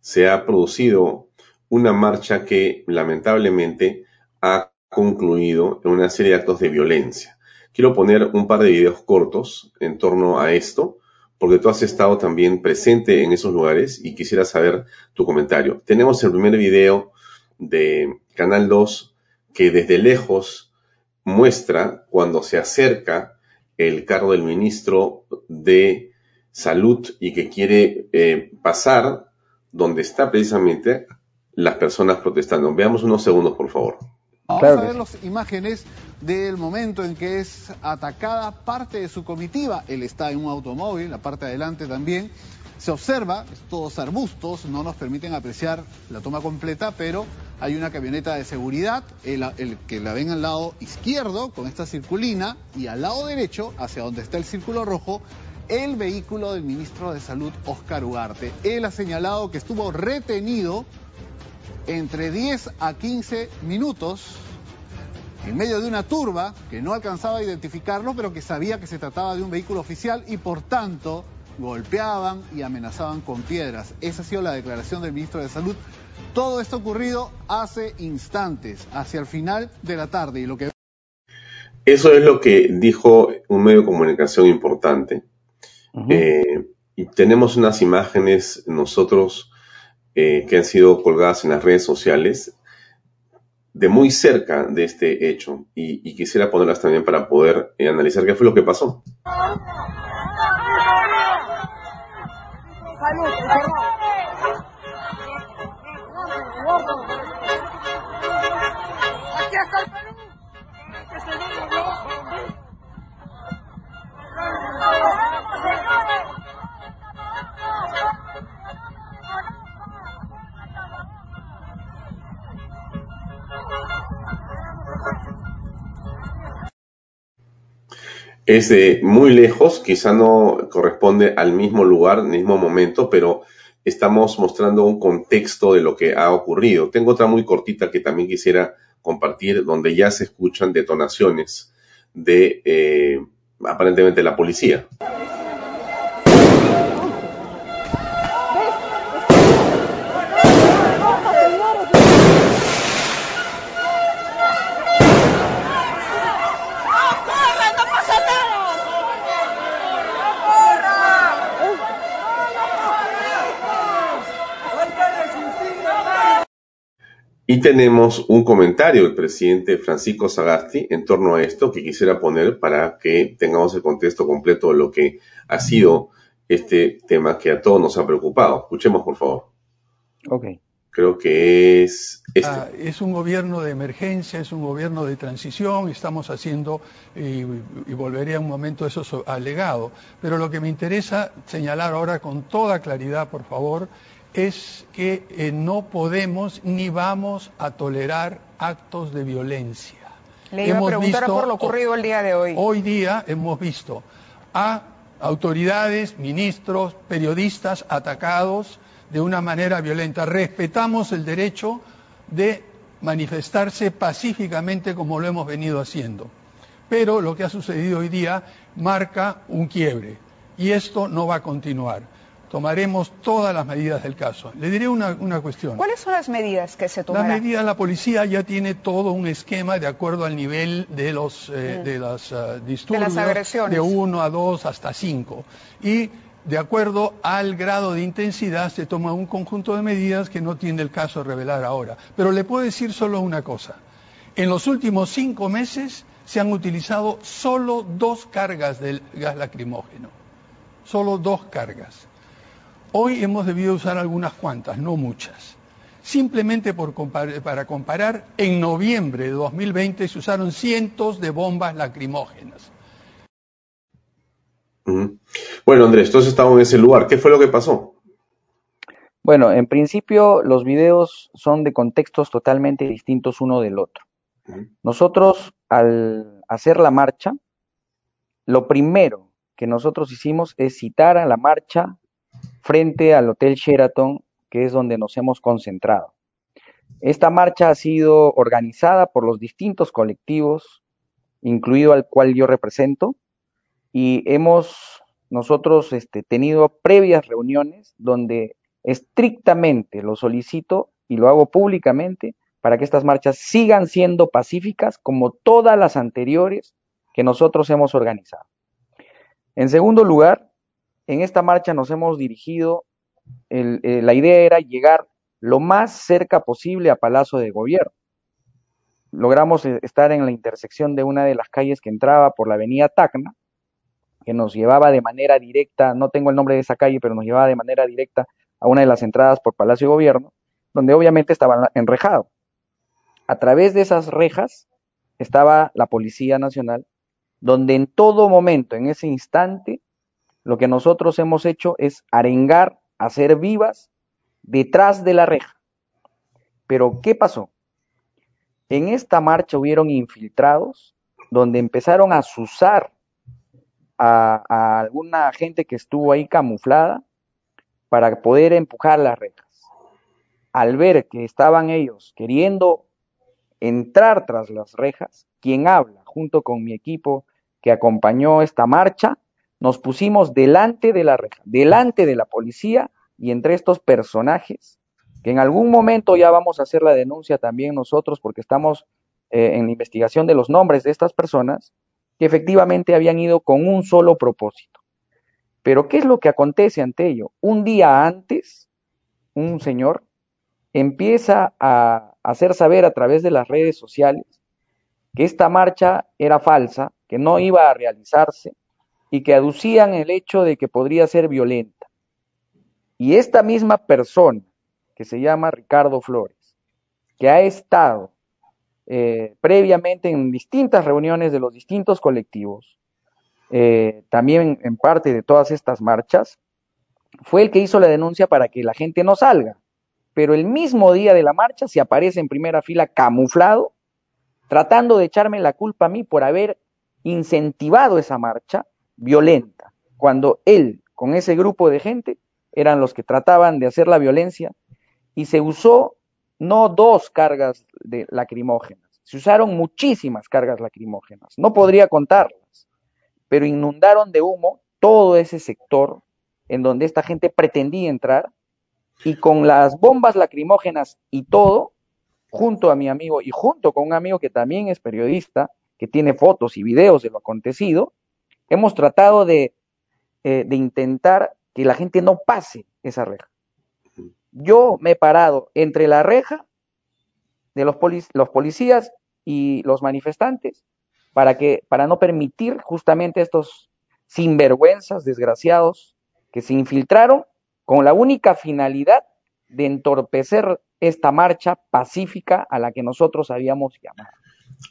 se ha producido una marcha que lamentablemente ha concluido en una serie de actos de violencia. Quiero poner un par de videos cortos en torno a esto, porque tú has estado también presente en esos lugares y quisiera saber tu comentario. Tenemos el primer video de Canal 2 que desde lejos muestra cuando se acerca el carro del ministro de Salud y que quiere eh, pasar donde está precisamente las personas protestando. Veamos unos segundos, por favor. Vamos a ver las imágenes del momento en que es atacada parte de su comitiva. Él está en un automóvil, la parte de adelante también. Se observa, todos arbustos, no nos permiten apreciar la toma completa, pero hay una camioneta de seguridad, el, que la ven al lado izquierdo con esta circulina y al lado derecho, hacia donde está el círculo rojo, el vehículo del ministro de Salud, Oscar Ugarte. Él ha señalado que estuvo retenido entre 10 a 15 minutos en medio de una turba que no alcanzaba a identificarlo, pero que sabía que se trataba de un vehículo oficial y por tanto golpeaban y amenazaban con piedras. Esa ha sido la declaración del ministro de Salud. Todo esto ocurrido hace instantes, hacia el final de la tarde. Y lo que... Eso es lo que dijo un medio de comunicación importante. Uh -huh. eh, y tenemos unas imágenes nosotros eh, que han sido colgadas en las redes sociales de muy cerca de este hecho y, y quisiera ponerlas también para poder eh, analizar qué fue lo que pasó. Aduh, 了 Es de muy lejos, quizá no corresponde al mismo lugar, mismo momento, pero estamos mostrando un contexto de lo que ha ocurrido. Tengo otra muy cortita que también quisiera compartir, donde ya se escuchan detonaciones de eh, aparentemente la policía. Y tenemos un comentario del presidente Francisco Sagasti en torno a esto que quisiera poner para que tengamos el contexto completo de lo que ha sido este tema que a todos nos ha preocupado. Escuchemos, por favor. Ok. Creo que es este. Ah, es un gobierno de emergencia, es un gobierno de transición, estamos haciendo, y, y volveré a un momento eso alegado, pero lo que me interesa señalar ahora con toda claridad, por favor, es que eh, no podemos ni vamos a tolerar actos de violencia. Le iba hemos a preguntar visto, por lo ocurrido el día de hoy. Hoy día hemos visto a autoridades, ministros, periodistas atacados de una manera violenta. Respetamos el derecho de manifestarse pacíficamente como lo hemos venido haciendo. Pero lo que ha sucedido hoy día marca un quiebre y esto no va a continuar tomaremos todas las medidas del caso. Le diré una, una, cuestión. ¿Cuáles son las medidas que se tomarán? La medida, la policía ya tiene todo un esquema de acuerdo al nivel de los eh, mm. de las uh, disturbios. De las agresiones. De uno a dos hasta cinco. Y de acuerdo al grado de intensidad se toma un conjunto de medidas que no tiene el caso revelar ahora. Pero le puedo decir solo una cosa. En los últimos cinco meses se han utilizado solo dos cargas del gas lacrimógeno. Solo dos cargas. Hoy hemos debido usar algunas cuantas, no muchas. Simplemente por compar para comparar, en noviembre de 2020 se usaron cientos de bombas lacrimógenas. Bueno, Andrés, entonces estamos en ese lugar. ¿Qué fue lo que pasó? Bueno, en principio los videos son de contextos totalmente distintos uno del otro. Nosotros, al hacer la marcha, lo primero que nosotros hicimos es citar a la marcha frente al Hotel Sheraton, que es donde nos hemos concentrado. Esta marcha ha sido organizada por los distintos colectivos, incluido al cual yo represento, y hemos nosotros este, tenido previas reuniones donde estrictamente lo solicito, y lo hago públicamente, para que estas marchas sigan siendo pacíficas como todas las anteriores que nosotros hemos organizado. En segundo lugar, en esta marcha nos hemos dirigido, eh, la idea era llegar lo más cerca posible a Palacio de Gobierno. Logramos eh, estar en la intersección de una de las calles que entraba por la avenida Tacna, que nos llevaba de manera directa, no tengo el nombre de esa calle, pero nos llevaba de manera directa a una de las entradas por Palacio de Gobierno, donde obviamente estaba enrejado. A través de esas rejas estaba la Policía Nacional, donde en todo momento, en ese instante, lo que nosotros hemos hecho es arengar, hacer vivas detrás de la reja. Pero, ¿qué pasó? En esta marcha hubieron infiltrados donde empezaron a susar a, alguna gente que estuvo ahí camuflada para poder empujar las rejas. Al ver que estaban ellos queriendo entrar tras las rejas, quien habla junto con mi equipo que acompañó esta marcha, nos pusimos delante de la reja, delante de la policía y entre estos personajes, que en algún momento ya vamos a hacer la denuncia también nosotros porque estamos eh, en la investigación de los nombres de estas personas, que efectivamente habían ido con un solo propósito. Pero ¿qué es lo que acontece ante ello? Un día antes, un señor empieza a hacer saber a través de las redes sociales que esta marcha era falsa, que no iba a realizarse y que aducían el hecho de que podría ser violenta. Y esta misma persona, que se llama Ricardo Flores, que ha estado eh, previamente en distintas reuniones de los distintos colectivos, eh, también en parte de todas estas marchas, fue el que hizo la denuncia para que la gente no salga. Pero el mismo día de la marcha se aparece en primera fila camuflado, tratando de echarme la culpa a mí por haber incentivado esa marcha violenta, cuando él, con ese grupo de gente, eran los que trataban de hacer la violencia y se usó no dos cargas de lacrimógenas, se usaron muchísimas cargas lacrimógenas, no podría contarlas, pero inundaron de humo todo ese sector en donde esta gente pretendía entrar y con las bombas lacrimógenas y todo, junto a mi amigo y junto con un amigo que también es periodista, que tiene fotos y videos de lo acontecido, hemos tratado de, eh, de intentar que la gente no pase esa reja. Yo me he parado entre la reja de los, los policías y los manifestantes para, que, para no permitir justamente estos sinvergüenzas desgraciados que se infiltraron con la única finalidad de entorpecer esta marcha pacífica a la que nosotros habíamos llamado.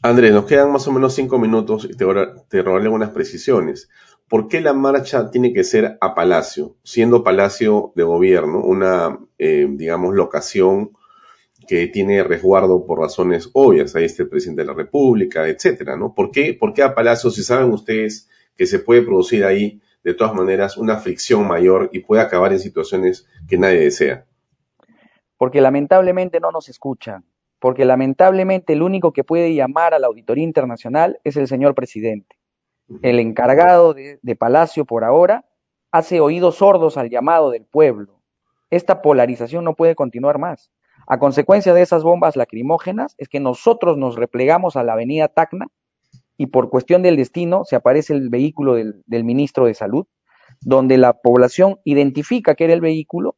Andrés, nos quedan más o menos cinco minutos y te, te robaré algunas precisiones. ¿Por qué la marcha tiene que ser a Palacio, siendo Palacio de Gobierno una, eh, digamos, locación que tiene resguardo por razones obvias? Ahí está el presidente de la República, etcétera, ¿no? ¿Por qué, ¿Por qué a Palacio si saben ustedes que se puede producir ahí, de todas maneras, una fricción mayor y puede acabar en situaciones que nadie desea? Porque lamentablemente no nos escuchan, porque lamentablemente el único que puede llamar a la auditoría internacional es el señor presidente el encargado de, Palacio por ahora hace oídos sordos al llamado del pueblo. Esta polarización no puede continuar más. A consecuencia de esas bombas lacrimógenas es que nosotros nos replegamos a la avenida Tacna y por cuestión del destino se aparece el vehículo del, del ministro de Salud, donde la población identifica que era el vehículo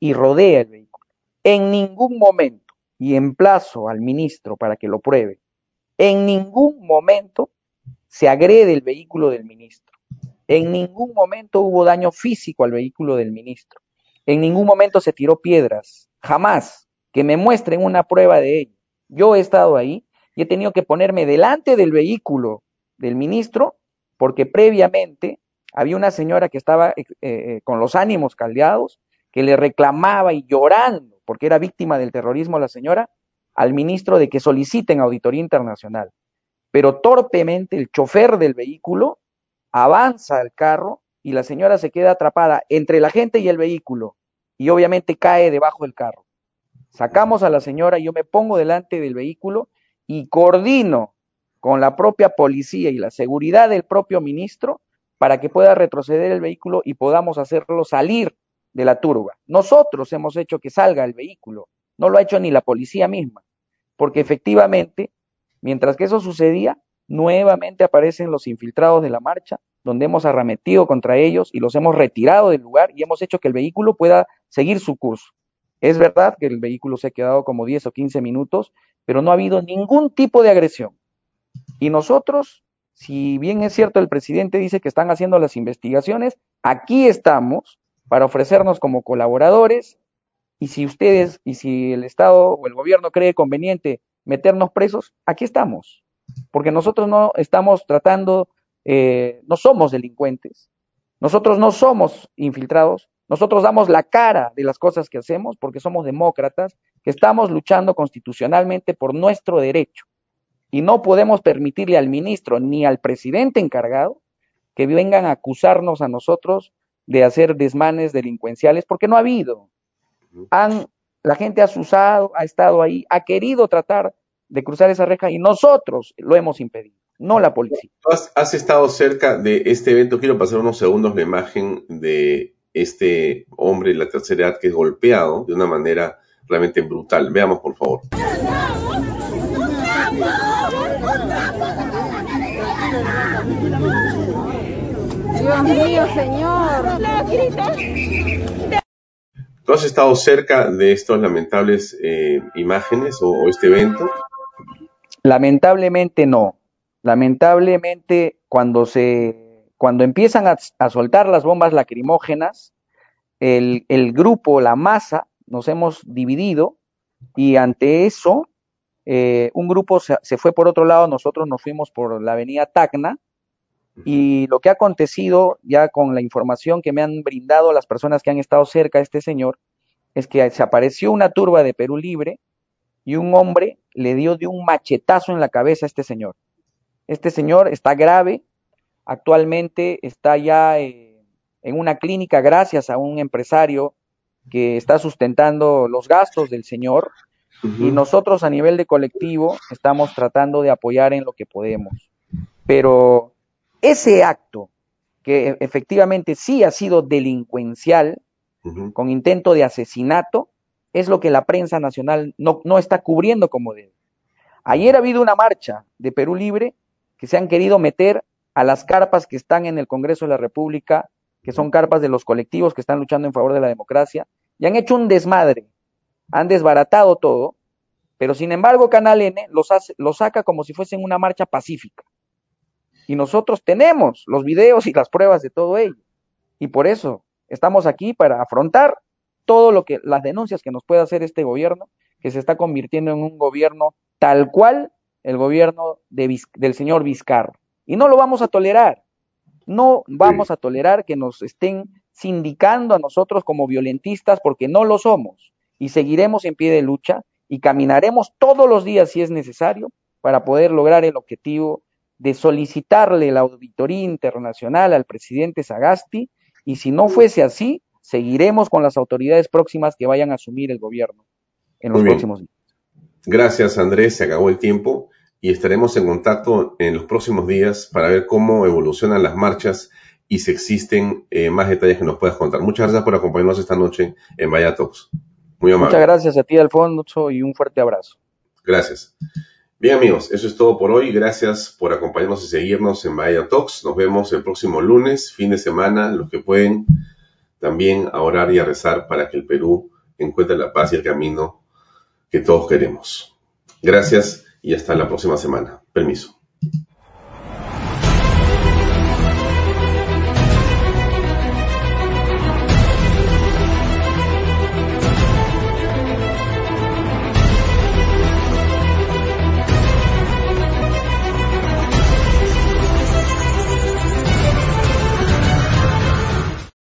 y rodea el vehículo. En ningún momento, y emplazo al ministro para que lo pruebe, en ningún momento se agrede el vehículo del ministro. En ningún momento hubo daño físico al vehículo del ministro. En ningún momento se tiró piedras. Jamás. Que me muestren una prueba de ello. Yo he estado ahí y he tenido que ponerme delante del vehículo del ministro porque previamente había una señora que estaba eh, eh, con los ánimos caldeados, que le reclamaba y llorando, porque era víctima del terrorismo la señora, al ministro de que soliciten auditoría internacional pero torpemente el chofer del vehículo avanza al carro y la señora se queda atrapada entre la gente y el vehículo y obviamente cae debajo del carro. Sacamos a la señora, yo me pongo delante del vehículo y coordino con la propia policía y la seguridad del propio ministro para que pueda retroceder el vehículo y podamos hacerlo salir de la turba. Nosotros hemos hecho que salga el vehículo no lo ha hecho ni la policía misma, porque efectivamente, mientras que eso sucedía, nuevamente aparecen los infiltrados de la marcha, donde hemos arremetido contra ellos y los hemos retirado del lugar y hemos hecho que el vehículo pueda seguir su curso. Es verdad que el vehículo se ha quedado como 10 o 15 minutos, pero no ha habido ningún tipo de agresión. Y nosotros, si bien es cierto el presidente dice que están haciendo las investigaciones, aquí estamos para ofrecernos como colaboradores y si ustedes y si el Estado o el gobierno cree conveniente meternos presos, aquí estamos. Porque nosotros no estamos tratando, eh, no somos delincuentes, nosotros no somos infiltrados, nosotros damos la cara de las cosas que hacemos porque somos demócratas, que estamos luchando constitucionalmente por nuestro derecho. Y no podemos permitirle al ministro ni al presidente encargado que vengan a acusarnos a nosotros de hacer desmanes delincuenciales, porque no ha habido. Han, la gente ha usado, ha estado ahí, ha querido tratar de cruzar esa reja y nosotros lo hemos impedido, no la policía. Has, has estado cerca de este evento, quiero pasar unos segundos la imagen de este hombre de la tercera edad que es golpeado de una manera realmente brutal. Veamos, por favor. Dios mío, Señor. ¿Tú has estado cerca de estas lamentables eh, imágenes o, este evento? Lamentablemente no. Lamentablemente cuando se cuando empiezan a, soltar las bombas lacrimógenas, el, grupo, la masa, nos hemos dividido y ante eso eh, un grupo se, se, fue por otro lado, nosotros nos fuimos por la avenida Tacna y lo que ha acontecido ya con la información que me han brindado las personas que han estado cerca de este señor es que se apareció una turba de Perú Libre y un hombre le dio de un machetazo en la cabeza a este señor. Este señor está grave, Actualmente está ya eh, en una clínica gracias a un empresario que está sustentando los gastos del señor y nosotros a nivel de colectivo estamos tratando de apoyar en lo que podemos. Pero ese acto, que efectivamente sí ha sido delincuencial, con intento de asesinato, es lo que la prensa nacional no, no está cubriendo como debe. Ayer ha habido una marcha de Perú Libre que se han querido meter a las carpas que están en el Congreso de la República, que son carpas de los colectivos que están luchando en favor de la democracia, y han hecho un desmadre, han desbaratado todo, pero sin embargo Canal N los, los saca como si fuesen una marcha pacífica. Y nosotros tenemos los videos y las pruebas de todo ello. Y por eso estamos aquí para afrontar todo lo que las denuncias que nos puede hacer este gobierno, que se está convirtiendo en un gobierno tal cual el gobierno del señor Vizcarra. Y no lo vamos a tolerar. No vamos a tolerar que nos estén sindicando a nosotros como violentistas porque no lo somos. Y seguiremos en pie de lucha y caminaremos todos los días si es necesario para poder lograr el objetivo de solicitarle la auditoría internacional al presidente Sagasti y si no fuese así, seguiremos con las autoridades próximas que vayan a asumir el gobierno en los próximos días. Gracias Andrés, se acabó el tiempo y estaremos en contacto en los próximos días para ver cómo evolucionan las marchas y si existen eh, más detalles que nos puedas contar. Muchas gracias por acompañarnos esta noche en Vaya Talks. Muy amable. Muchas gracias a ti, Alfonso, y un fuerte abrazo. Gracias. Bien, amigos, eso es todo por hoy. Gracias por acompañarnos y seguirnos en Vaya Talks. Nos vemos el próximo lunes, fin de semana. Los que pueden también a orar y a rezar para que el Perú encuentre la paz y el camino que todos queremos. Gracias y hasta la próxima semana. Permiso.